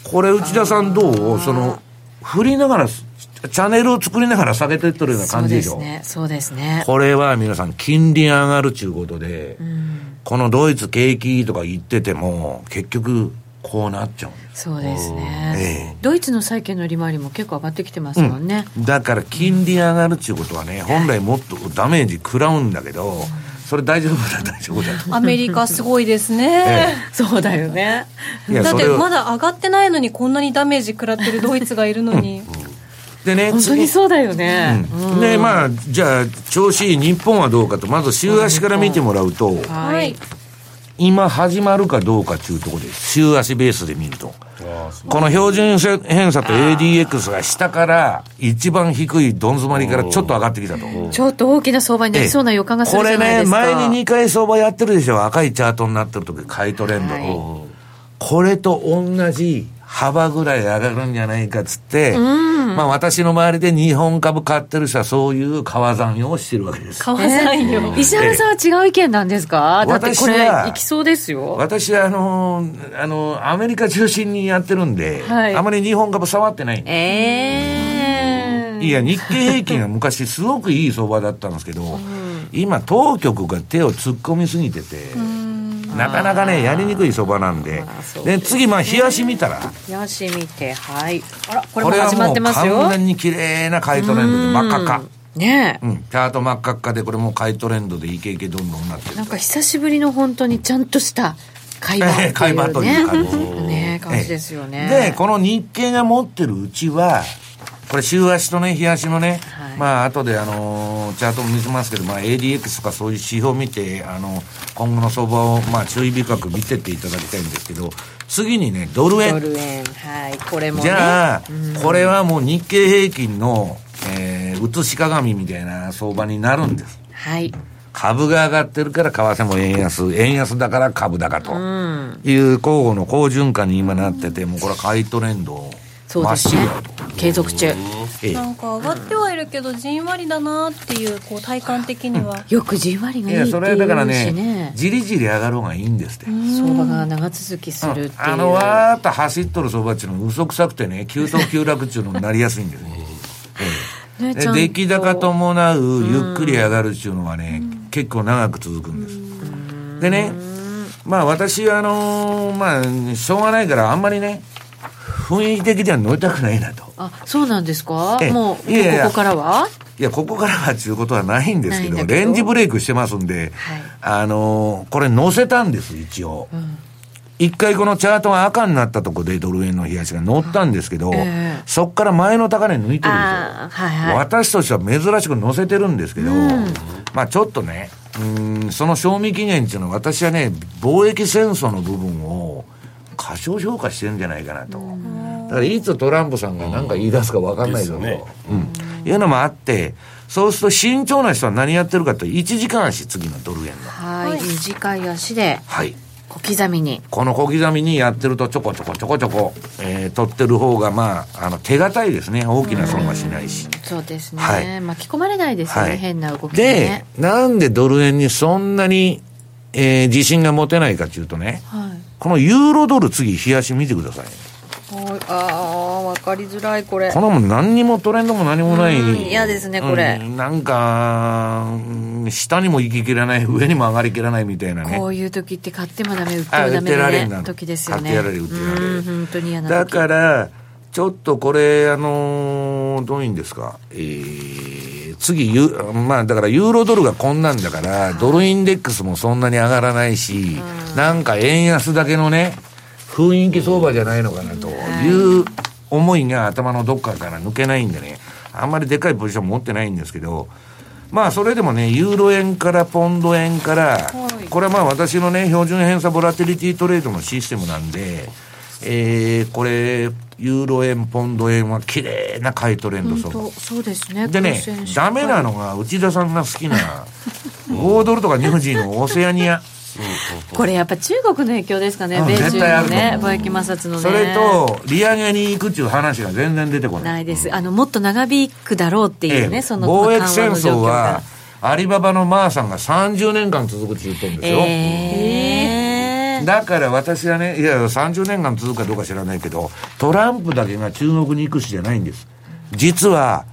これ内田さんどう？その、振りながら、チャンネルを作りながら下げてってるようなそう感じでしょ？ですね。そうですね。これは皆さん、金利上がるちゅうことで、このドイツ景気とか言ってても、結局、こうなっちゃう。そうですね。ええドイツの債券の利回りも結構上がってきてますもんね。だから、金利上がるちゅうことはね、本来もっとダメージ食らうんだけど、それ大丈夫だ、大丈夫だ。アメリカすごいですね、えそうだよね。だってまだ上がってないのにこんなにダメージ食らってるドイツがいるのにでね、本当にそうだよね。うんで、まあ、じゃあ、調子いい日本はどうかと、まず週足から見てもらうと、はい。今始まるかどうかっていうところで、週足ベースで見ると。この標準偏差と ADX が下から一番低いどん詰まりからちょっと上がってきたと。ちょっと大きな相場になりそうな予感がするこれね、じゃないですか。前に2回相場やってるでしょ。赤いチャートになってる時、買いトレンドはいの。これと同じ幅ぐらい上がるんじゃないかっつって、まあ私の周りで日本株買ってる人はそういう川算用をしてるわけです。川さんよ、石原さんは違う意見なんですか？だってこれ、私はいきそうですよ。私はあのーあのーアメリカ中心にやってるんで、はい。あまり日本株触ってないええ。いや、日経平均は昔すごくいい相場だったんですけど、今当局が手を突っ込みすぎてて、なかなかね、やりにくい相場なんで。で、次、まあ、冷やし見たら、よし見て、はい。あら、これも始まってますよ完。全に綺麗な買いトレンドで真っ赤っか。ねえ。うん、チャート真っ赤っかで、これもう買いトレンドでイケイケどんどんなってるなんか久しぶりの本当にちゃんとした会話っていうね。という感じね感じですよね。で、この日経が持ってるうちは、これ週足とね、日足のね、はいまあ後であのーチャートも見せますけど、まあ ADX とかそういう指標を見て、あの、今後の相場をまあ注意深く見てっていただきたいんですけど、次にね、ドル円。ドル円。はい。これもね。じゃあ、これはもう日経平均の、えー、映し鏡みたいな相場になるんです。はい。株が上がってるから為替も円安、円安だから株高とうん。いう交互の好循環に今なってて、もうこれは買いトレンド、まっそうですねしぐらと。。継続中。ええなんか上がってはいるけどじんわりだなっていうこう体感的にはよくじんわりがいいっていや、それはだから言うしねね、。じりじり上がる方がいいんですって。相場が長続きするっていう。あの、わーっと走っとる相場っていうのは嘘くさくてね、急騰急落っていうのになりやすいんです ね。ねで出来高伴うゆっくり上がるっていうのはね、結構長く続くんです。でね、まあ私はあのーまあ、しょうがないからあんまりね、雰囲気的には乗りたくないなと。あ、そうなんですか？ええ。もう、ここからは？いや、ここからはっていうことはないんですけど、レンジブレイクしてますんで、はい。あのーこれ載せたんです、一応。一回このチャートが赤になったとこでドル円の冷やしが乗ったんですけど、ええ。そっから前の高値抜いてるんですよ。はいはい。私としては珍しく載せてるんですけど、まあちょっとね、うーん、その賞味期限っていうのは私はね、貿易戦争の部分を過小評価してるんじゃないかなと。だからいつトランプさんが何か言い出すか分かんないよね。うん、いうのもあって、そうすると慎重な人は何やってるかというと1時間足次のドル円の。はい。短い。足ではい。小刻みに。この小刻みにやってるとちょこちょこちょこちょこ、えー、取ってる方がまああの手堅いですね。大きな損はしないし、そうですね、はい。巻き込まれないですよね、はい。変な動きでね、なんでドル円にそんなに、えー自信が持てないかというとね、はいこのユーロドル次、冷やし見てください。はい。ああ分かりづらいこれ。このもん何にもトレンドも何もない。うん嫌ですねこれ。うんなんか、うん下にも行ききらない、上にも上がりきらないみたいなね。こ。ういう時って買ってもダメ売ってあもダメ売ってられんな時ですよね。買ってやられ売ってやられうん本当に嫌なだ時から、ちょっとこれ、あのーどういうんですか、えー、次ユ、まあだからユーロドルがこんなんだから、ドルインデックスもそんなに上がらないし、なんか円安だけのね、雰囲気相場じゃないのかなという思いが頭のどっかから抜けないんでね、あんまりでかいポジション持ってないんですけど、まあそれでもね、ユーロ円からポンド円から、これはまあ私のね、標準偏差ボラティリティトレードのシステムなんで、えー、これ、ユーロ円、ポンド円は綺麗な買いトレンド相場。そうですねでねダメなのが内田さんが好きな、5ドルとかニュージーのオセアニア。これやっぱ中国の影響ですかねうん米中絶対あるとのね思う貿易摩擦のねそれと、利上げに行くっていう話が全然出てこない。ないですあのもっと長引くだろうっていうね、ええその貿易戦争は、アリババのマーさんが30年間続くって言ってるんですよ。ええだから私はね、いや、30年間続くかどうか知らないけど、トランプだけが中国に行くしじゃないんです。実は、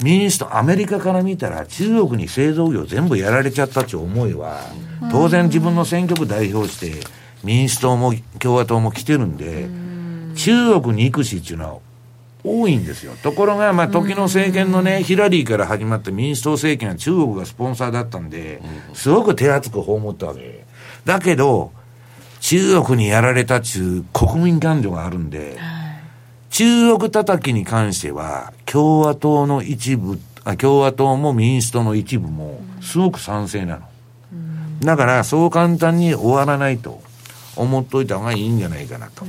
民主党、アメリカから見たら中国に製造業全部やられちゃったっていう思いは、当然自分の選挙区代表して、民主党も共和党も来てるんで、中国に行くしっていうのは多いんですよ。ところが、まあ、時の政権のね、ヒラリーから始まった民主党政権は中国がスポンサーだったんで、すごく手厚く葬ったわけ。だけど、中国にやられたっちゅう国民感情があるんで、中国叩きに関しては、共和党の一部、あ共和党も民主党の一部も、すごく賛成なの。だから、そう簡単に終わらないと思っといた方がいいんじゃないかなと。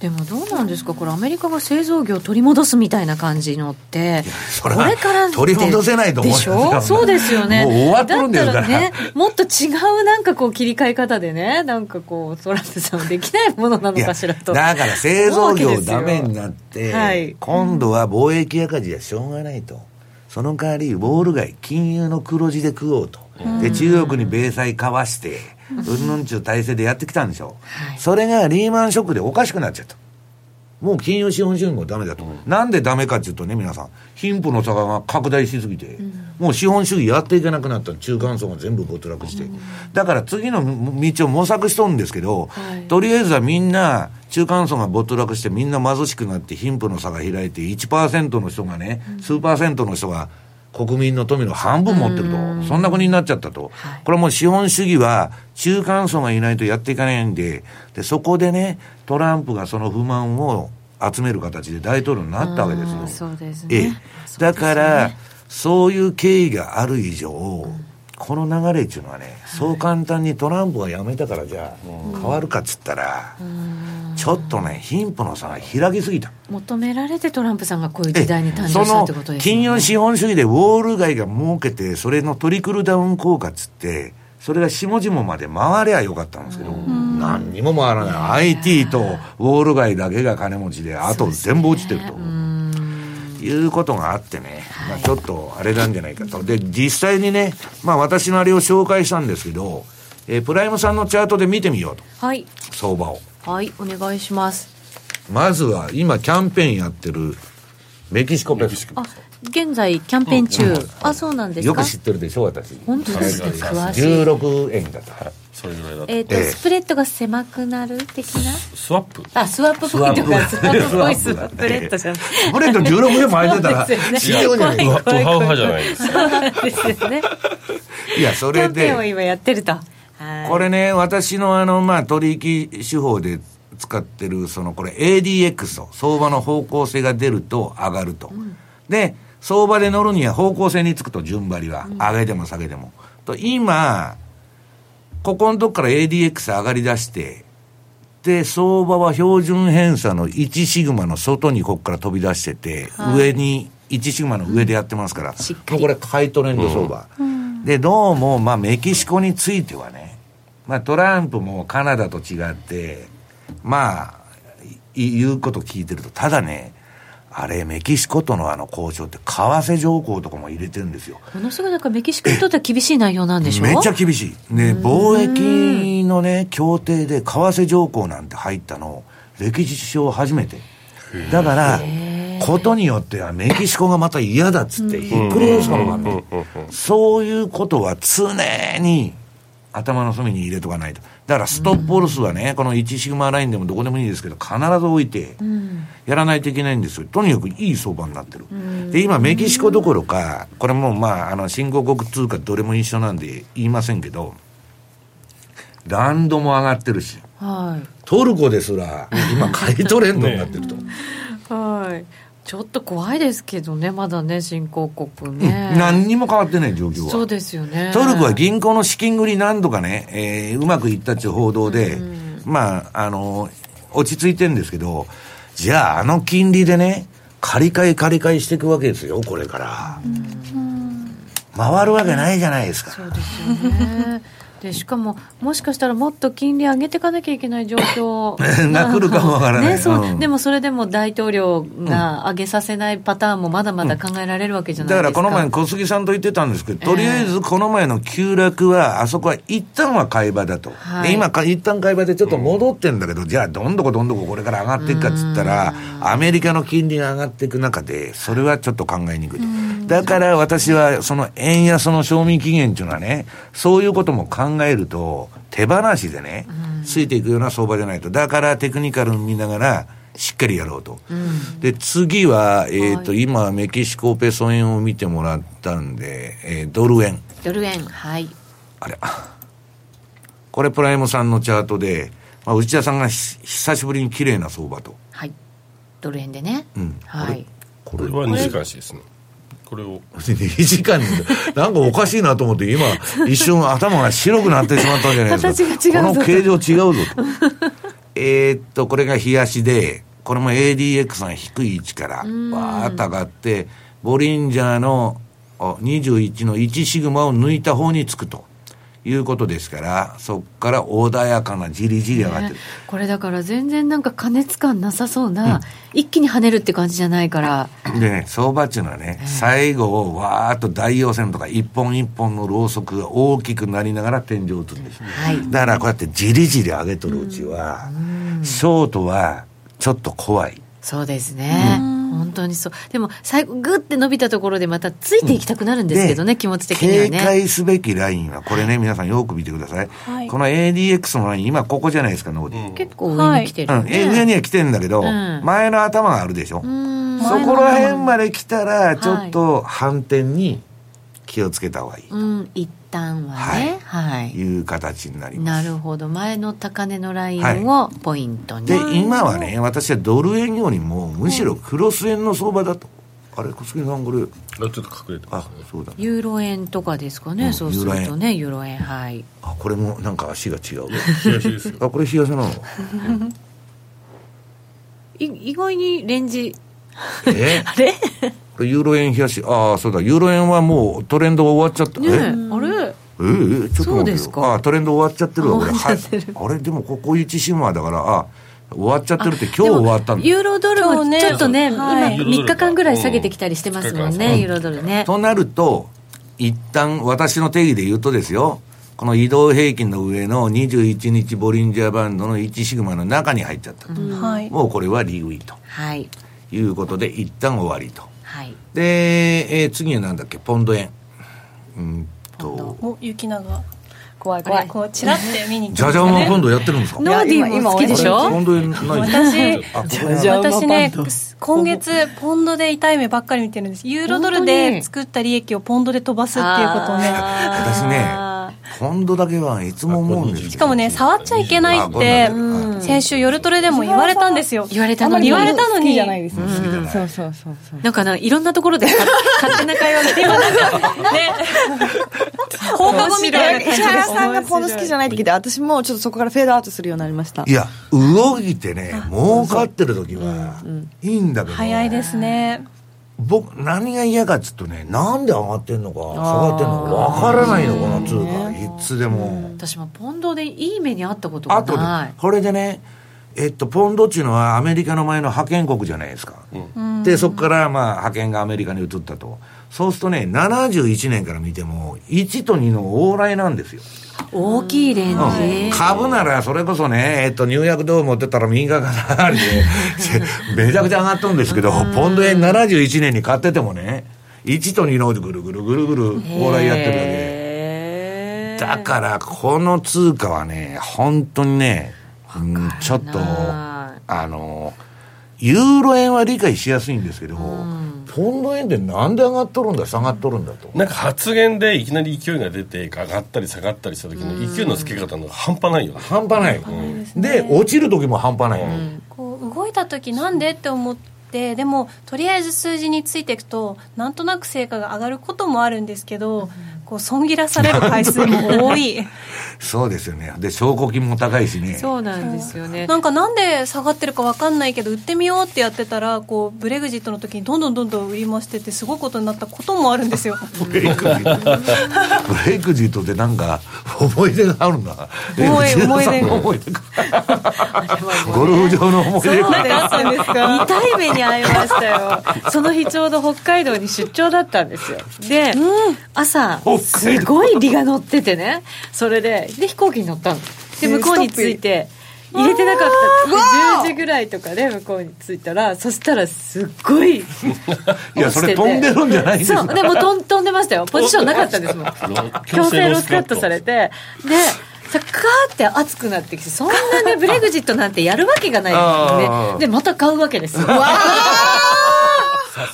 でもどうなんですか？これアメリカが製造業を取り戻すみたいな感じのってそれはこれから取り戻せないと思いますでしょ？そうですよね。もう終わっとるんですから。だったらねもっと違うなんかこう切り替え方でねなんかこうトランプさんはできないものなのかしらとだから製造業ダメになって、はい。今度は貿易赤字はしょうがないと。その代わり、ウォール街、金融の黒字で食おうと。で、中国に米債買わして、うん。ぬんちゅう体制でやってきたんでしょ。それがリーマンショックでおかしくなっちゃった。もう金融資本主義もダメだと。なんでダメかっていうとね、皆さん、貧富の差が拡大しすぎて、もう資本主義やっていけなくなった中間層が全部没落して。だから次の道を模索しとるんですけど、とりあえずはみんな、中間層が没落してみんな貧しくなって貧富の差が開いて1%の人がね、数パーセントの人が国民の富の半分持ってると、そんな国になっちゃったと、これはもう資本主義は中間層がいないとやっていかないんで、でそこでね、トランプがその不満を集める形で大統領になったわけですよ。そうですええ。ね、だから、そういう経緯がある以上、この流れっていうのはね、そう簡単にトランプが辞めたからじゃあ、変わるかっつったら、ちょっとね、貧富の差が開きすぎた。求められてトランプさんがこういう時代に誕そ生したっのてことですよね。金融資本主義でウォール街が儲けて、それのトリクルダウン効果っつって、それが下々まで回りゃよかったんですけど、何にも回らない。IT とウォール街だけが金持ちで、あと全部落ちてると。いうことがあってね、まあ、ちょっとあれなんじゃないかと。で、実際にね、まあ私のあれを紹介したんですけど、えープライムさんのチャートで見てみようと、はい相場を。はいお願いしますまずは今キャンペーンやってるメキシコペソ。あ現在キャンペーン中、あそうなんですか？よく知ってるでしょ、私。本当ですね詳しい。16円だった。それぐらいだとえっ、と、ええ。スプレッドが狭くなる的な？スワップ。あスワップポイントがスワップ。ップ。ポイントスワップレッドじゃない。スプレッド16円も入ってたら、そうです死よね。ぬようになるドドハウハじゃない。ですそうなんですよね。いや、そキャれで、ンペーンを今やってると。はい。これね、私のあの、まあ、取引手法で使ってる、その、これ ADX と、相場の方向性が出ると上がると。で、相場で乗るには方向性につくと順張りは、上げても下げても。と、今、ここのとこから ADX 上がり出して、って、相場は標準偏差の1シグマの外にここから飛び出してて、上に、1シグマの上でやってますから、これ、買いトレンド相場。で、どうも、まあ、メキシコについてはね、まあ、トランプもカナダと違って、まあ、い言うこと聞いてると、ただね、あれ、メキシコとのあの交渉って、為替条項とかも入れてるんですよ。ものすごいなんかメキシコにとっては厳しい内容なんでしょめっちゃ厳しい。ね、貿易のね、協定で為替条項なんて入ったの、歴史上初めて。だから、ことによってはメキシコがまた嫌だっつって、ひっくり返すかもわかんない。そういうことは常に頭の隅に入れとかないと。だからストップオルスはね、この1シグマラインでもどこでもいいですけど、必ず置いて、やらないといけないんですよ。とにかくいい相場になってる。で、今メキシコどころか、これもまあ、あの、新興国通貨どれも一緒なんで言いませんけど、ランドも上がってるし、はいトルコですら、今買いトレンドになってると。はいちょっと怖いですけどねまだね新興国ね何にも変わってない状況は。そうですよねトルコは銀行の資金繰り何度かね、えーうまくいったっていう報道で、まあ、あの、落ち着いてるんですけど、じゃああの金利でね、借り換え借り換えしていくわけですよ、これから。回るわけないじゃないですか。そうですよねでしかももしかしたらもっと金利上げていかなきゃいけない状況。が来るかもわからない。ねそう。うん。でもそれでも大統領が上げさせないパターンもまだまだ考えられるわけじゃないですか、だからこの前小杉さんと言ってたんですけど、とりあえずこの前の急落は、あそこは一旦は買い場だと。はい。で今か、一旦買い場でちょっと戻ってんだけど、じゃあどんどこどんどここれから上がっていくかっつったら、アメリカの金利が上がっていく中で、それはちょっと考えにくい。と。だから私は、その円安の賞味期限っていうのはね、そういうことも考えると、手放しでね、ついていくような相場じゃないと。だからテクニカル見ながら、しっかりやろうと。で、次は、えっ、と、今、メキシコペソ円を見てもらったんで、えードル円。ドル円はい。あれ、あこれプライムさんのチャートで、まあ、内田さんがひ久しぶりに綺麗な相場と。はい。ドル円でね、うん。はい。これは2時間足ですねこれを2時間に、なんかおかしいなと思って、今、一瞬頭が白くなってしまったんじゃないですか。形が違うぞとこの形状違うぞと。えーっと、これが冷やしで、これも ADX が低い位置から、わーっと上がって、ボリンジャーのあ21の1シグマを抜いた方につくと。いうことですから、そこから穏やかなじりじり上がってる。ね。これだから全然なんか加熱感なさそうな、一気に跳ねるって感じじゃないから。でね、相場っていうのはね、最後、わーっと大陽線とか一本一本のろうそくが大きくなりながら天井を打つんです。はい。だからこうやってじりじり上げとるうちは、ショートはちょっと怖い。そうですね、本当にそう。でも最後グッて伸びたところでまたついていきたくなるんですけどね、気持ち的には警ね戒すべきラインは、これね、皆さんよく見てください。はい。この ADX のライン、今ここじゃないですか、ノーディ。結構上に来てるうん、上には来てんだけど、ん。前の頭があるでしょ。うん。そこら辺まで来たら、ちょっと反転に気をつけた方がいい。うん。一旦はね。はい、い。う形になります。なるほど。前の高値のラインをポイントに、で、今はね、私はドル円よりも、むしろクロス円の相場だと。あれ、小杉さん、これ、あちょっと隠れてまあすね、そうだ。ユーロ円とかですかね、うんそうするとねユーロ円。はい。あ、これもなんか足が違う。東ですよ。あ、これ冷やせなの？い意外にレンジ。え？あれ？ユーロ円冷やし、ああ、そうだ、ユーロ円はもうトレンドが終わっちゃった。ねええ？あれ？ええちょっと待ってそうですか？よ。あトレンド終わっちゃってるわ、これ。終わっちゃってるはい。あれ、でもここ1シグマだから、あ、終わっちゃってるって今日終わったんだ。ユーロドルも今日ねちょっとね、はい今3日間ぐらい下げてきたりしてますもんね、うんユーロドルね。となると、一旦私の定義で言うとですよ、この移動平均の上の21日ボリンジャーバンドの1シグマの中に入っちゃったと。はいもうこれは利食いとはい。いうことで、一旦終わりと。はい。で、えー次はなんだっけ、ポンド円。うんと、お雪永怖い怖い。こうチラって見に来じゃじゃ馬今度やってるんですか？ノーディーも好きでしポょンド円ない私私ね今月ポンドで痛い目ばっかり見てるんです。ユーロドルで作った利益をポンドで飛ばすっていうことをね。私ねポンドだけはいつも思うんですしかもね、触っちゃいけないって、先週夜トレでも言われたんですよ。言われたのに言われたのに好きじゃないですよ。そうそうそうそう。なんかないろんなところで勝手な会話が出まね。放課後みたいな感じ石原。さんがポンド好きじゃないって聞いて、私もちょっとそこからフェードアウトするようになりましたい。や動いてね儲かってる時はいいんだけど、早いですね。僕何が嫌かっつうとねなんで上がってんのか下がってんのかわからないのこの通貨。いつでも、私もポンドでいい目にあったことがあとねない。これでねえっと、ポンドっていうのはアメリカの前の覇権国じゃないですか。で、そこからまあ派遣がアメリカに移ったと。そうするとね、71年から見ても、1と2の往来なんですよ。大きいレンジ、株ならそれこそね、えっと、ニューヨークドーム持ってったら右側からで、めちゃくちゃ上がったんですけど、ポンド円71年に買っててもね、1と2のぐるぐるぐるぐる往来やってるだけ。だから、この通貨はね、本当にね、うんちょっと、なあの、ユーロ円は理解しやすいんですけど、ポンド円ってなんで上がっとるんだ、下がっとるんだと。なんか発言でいきなり勢いが出て上がったり下がったりした時の勢いのつけ方の半端ないよね。半端ない。で、落ちる時も半端ない。こう動いた時なんでって思ってでもとりあえず数字についていくとなんとなく成果が上がることもあるんですけど、こう損切らされる回数も多い そうですよね。で、証拠金も高いしね。そうなんですよねなんかなんで下がってるか分かんないけど売ってみようってやってたらこうブレグジットの時にどんどんどんどん売り増しててすごいことになったこともあるんですよ ブレイクジット。ブレイクジットってなんか思い出があるんだ。思いえ内田さんの思思い出か。ゴルフ場の思い出そうが。です痛い目に遭いましたよその日ちょうど北海道に出張だったんですよで、朝すごい利が乗っててね。それでで飛行機に乗ったの。で向こうに着いて入れてなかった。10時ぐらいとかで向こうに着いたらそしたらすっごいいや、それ飛んでるんじゃないんですそう。でも飛ん飛んでましたよ。ポジションなかったんですもん。強制ロスカットされて。でさカーって熱くなってきてそんなねブレグジットなんてやるわけがないですよあねでまた買うわけですよ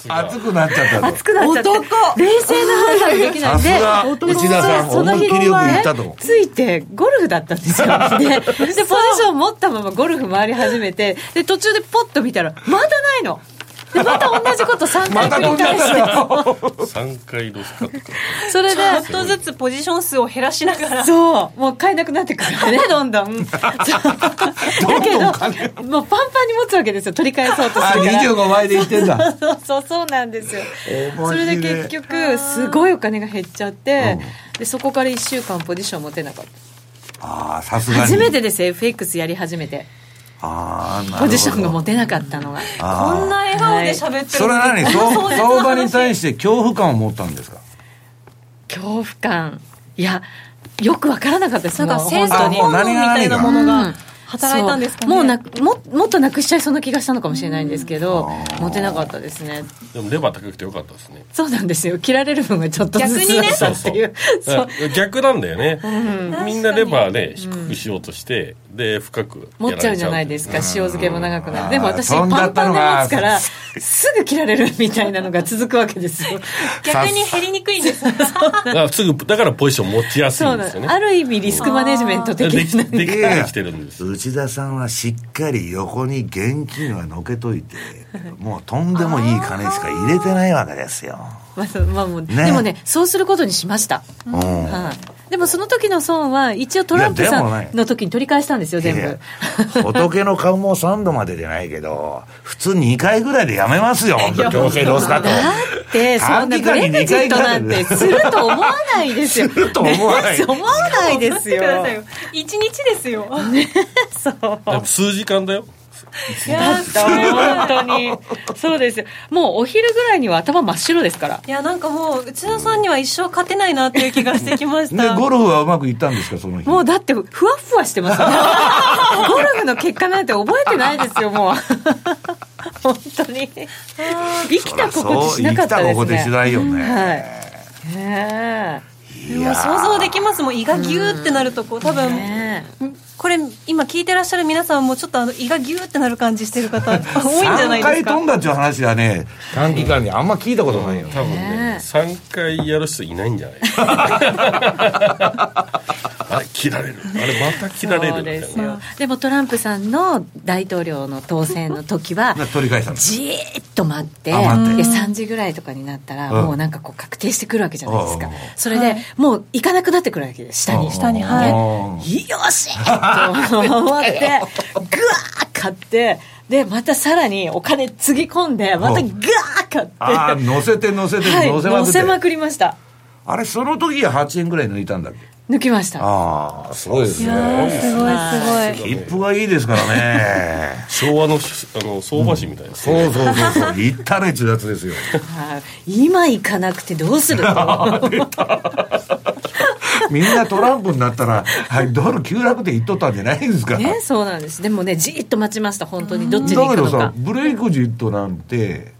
熱くなっちゃったと。熱くなっちゃって。冷静な判断できないんで。さすが。内田さんその日思いっきりよく言ったと。ついてゴルフだったんですよ。ででポジション持ったままゴルフ回り始めてで途中でポッと見たらまだないの。でまた同じこと3回繰り返して3回ロスカット。かそれでちょっとずつポジション数を減らしながら。そう。もう買えなくなってくるからね。どんどん。そう。だけどもうパンパンに持つわけですよ。取り返そうとあ、するから。25倍で言ってんだ。そうそうそうなんですよ。それで結局すごいお金が減っちゃって、でそこから1週間ポジション持てなかった。ああ、さすがに。初めてですよ。FX やり始めてポジションが持てなかったのがあこんな笑顔で喋ってそれるのに。何？相場に対話して恐怖感を持ったんですか？恐怖感。いやよくわからなかったです。なんかもう戦争あもう本能みたいなものうん。が働いたんですかね？もうなももっとなくしちゃいそうな気がしたのかもしれないんですけど持てなかったですね。でもレバー高くてよかったですね。そうなんですよ。切られる分がちょっとずつ逆にね。だったっていう。そう逆なんだよね、みんなレバーで低くしようとして、で深く持っちゃうじゃないですか塩漬けも長くなうんる。でも私パンパンで持つからすぐ切られるみたいなのが続くわけですよ。逆に減りにくいんですだからすぐだからポジション持ちやすいんですよね。ある意味リスクマネジメント的できなできできてるんです。内田さんはしっかり横に現金はのけといてもうとんでもいい金しか入れてないわけですよ。まあそうまあもうね。でもねそうすることにしました、うん。はい、でもその時の損は一応トランプさんの時に取り返したんですよ全いや部。仏の顔も3度までじゃないけど普通2回ぐらいでやめますよ 本当強制ロスカットだってそんなブレグジットなんてすると思わないですよ。すると思わない。ね思わないですよ。ください。よ 一日ですよ。そう。数時間だよだった本当に。そうです。よもうお昼ぐらいには頭真っ白ですから。いやなんかもう内田さんには一生勝てないなっていう気がしてきましでたゴルフはうまくいったんですかその日？もうだってふわふわしてます ゴルフの結果なんて覚えてないですよもう。本当に。生きた心地しなかったですね。そう。生きた心地しないよね、はい。ねえでも想像できます。もん胃がギューってなるとこう多分、ねこれ今聞いてらっしゃる皆さんもちょっとあの胃がギューってなる感じしてる方多いんじゃないです3回か飛んだっていう話はね。短期間にあんま聞いたことないよ、多分ねね3回やる人いないんじゃない？あれ切られる。あれまた切られるですよ。でもトランプさんの大統領の当選の時は取り返したのじーっと待ってあ待って。で3時ぐらいとかになったら、うん。もうなんかこう確定してくるわけじゃないですか。うん。それで、はいもう行かなくなってくるわけです。下に下に。はいよしと思ってぐわー買ってでまたさらにお金つぎ込んでまたぐわー買って。ああ乗せて乗せてはい乗せまくって、乗せまくりました。あれその時は8円ぐらい抜いたんだっけ？抜きました。ああすごいですいやねーすごいすごい。切符がいいですからね。昭和のあの相場師みたいな、そうそうそうそう。行ったれっちゅうやつですよ。はい。今行かなくてどうすると みんなトランプになったら、はい、ドル急落で言っとったんじゃないんですか、ねそうなんです。でもねじーっと待ちました。本当に。どっちにだけどさ行くのかブレイクジットなんて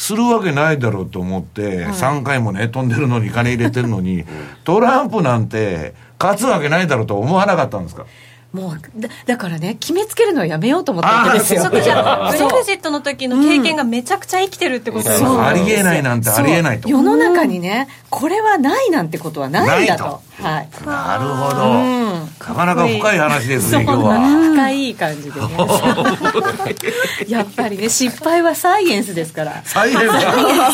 するわけないだろうと思って、3回もね飛んでるのに金入れてるのにトランプなんて勝つわけないだろうと思わなかったんですか？もうだだからね決めつけるのをやめようと思ったわけですよ。そこじゃあブレグジットの時の経験がめちゃくちゃ生きてるってことありえないなんてありえないと。世の中にねこれはないなんてことはないんだとはい。なるほど、うん。なかなか深い話ですね 今日は。な深い感じでね やっぱりね失敗はサイエンスですから。サイエンス。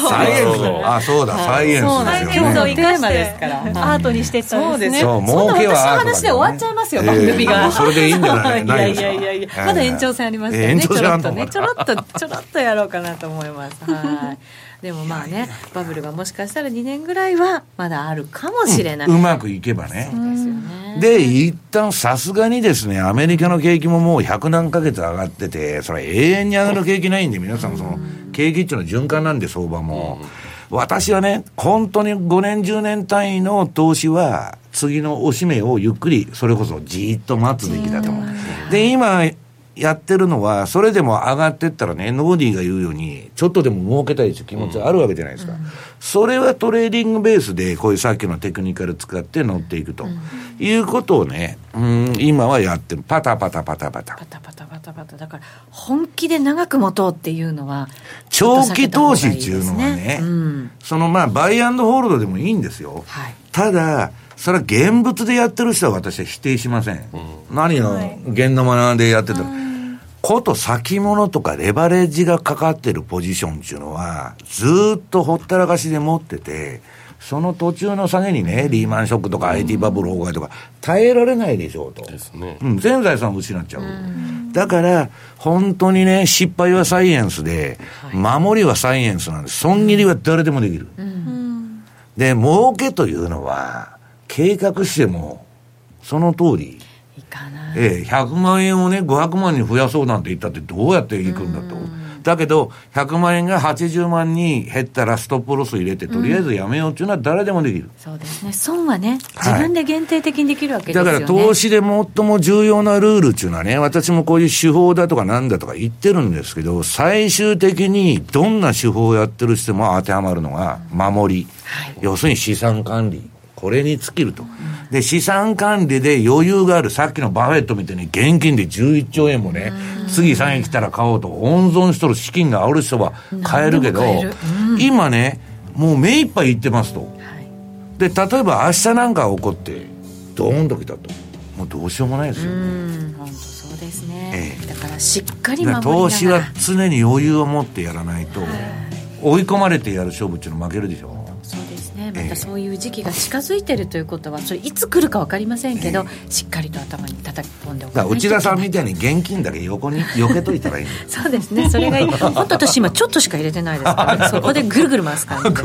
サイエンス。あそうだ、サイエンスそうなんですよ。ですよねサイエンスを生かテーマしですかアートにしていったんで。すねそうそんな儲けは話で終わっちゃいますよ、ええ。番組が。それでいいんじゃないないですか。いやいやいやいや、ええまだ延長戦ありますからええね、ちょろっとね、ちょろっと、ちょろっとやろうかなと思います。はい。でもまあね、バブルがもしかしたら2年ぐらいはまだあるかもしれない。うまくいけばね。で、一旦さすがにですね、アメリカの景気ももう100何ヶ月上がってて、それは永遠に上がる景気ないんで、皆さんその、景気っていうのは循環なんで、相場も。私はね、本当に5年、10年単位の投資は、次の押し目をゆっくり、それこそじーっと待つべきだと思う。で、今、やってるのは、それでも上がってったらね、ノーディーが言うように、ちょっとでも儲けたいという気持ちはあるわけじゃないですか。それはトレーディングベースで、こういうさっきのテクニカル使って乗っていくと、いうことをね、うん、今はやってる。パタパタパタパタパ。タパタパタパタ。だから、本気で長く持とうっていうのは、長期投資っていうのはね、うん。そのまあ、バイアンドホールドでもいいんですよ。はい。ただ、それは現物でやってる人は私は否定しません。何が現生でやってたら。こと先物とかレバレッジがかかってるポジションっていうのは、ずーっとほったらかしで持ってて、その途中の下げにね、リーマンショックとか IT バブル崩壊とか、耐えられないでしょうと。ですねうん、全財産を失っちゃう。だから、本当にね、失敗はサイエンスで、守りはサイエンスなんです。損切りは誰でもできる。で、儲けというのは、計画しても、その通り、いかない。ええ、100万円をね、500万に増やそうなんて言ったってどうやっていくんだと。だけど、100万円が80万に減ったらストップロス入れて、とりあえずやめようっていうのは誰でもできる。そうですね。損はね、はい自分で限定的にできるわけですだよね。から投資で最も重要なルールっていうのはね、私もこういう手法だとかなんだとか言ってるんですけど、最終的にどんな手法をやってる人も当てはまるのが守り。はい要するに資産管理。これに尽きると。で、資産管理で余裕がある、さっきのバフェットみたいに現金で11兆円もね、次3円来たら買おうと、温存しとる資金がある人は買えるけど今ね、もう目いっぱい言ってますと。はいで、例えば明日なんか起こって、ドーンと来たと。もうどうしようもないですよ。うん、本当そうですね。ええだからしっかりだから守りながら。投資は常に余裕を持ってやらないと、追い込まれてやる勝負っていうの負けるでしょ。ね。まええたそういう時期が近づいてるということは、それいつ来るかわかりませんけど、しっかりと頭に叩き込んでおかないとだから内田さんみたいに現金だけ横に避けといたらいい。そうですね。それがいい。本当私今ちょっとしか入れてないですから、ね、そこでぐるぐる回す感じです。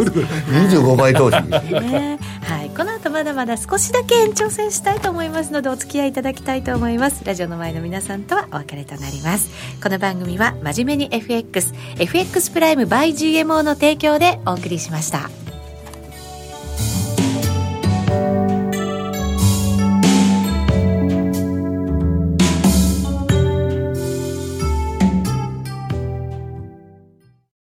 25倍投資。ねはい、この後まだまだ少しだけ延長戦したいと思いますのでお付き合いいただきたいと思いますラジオの前の皆さんとはお別れとなりますこの番組は真面目に FXFX プライム by GMO の提供でお送りしました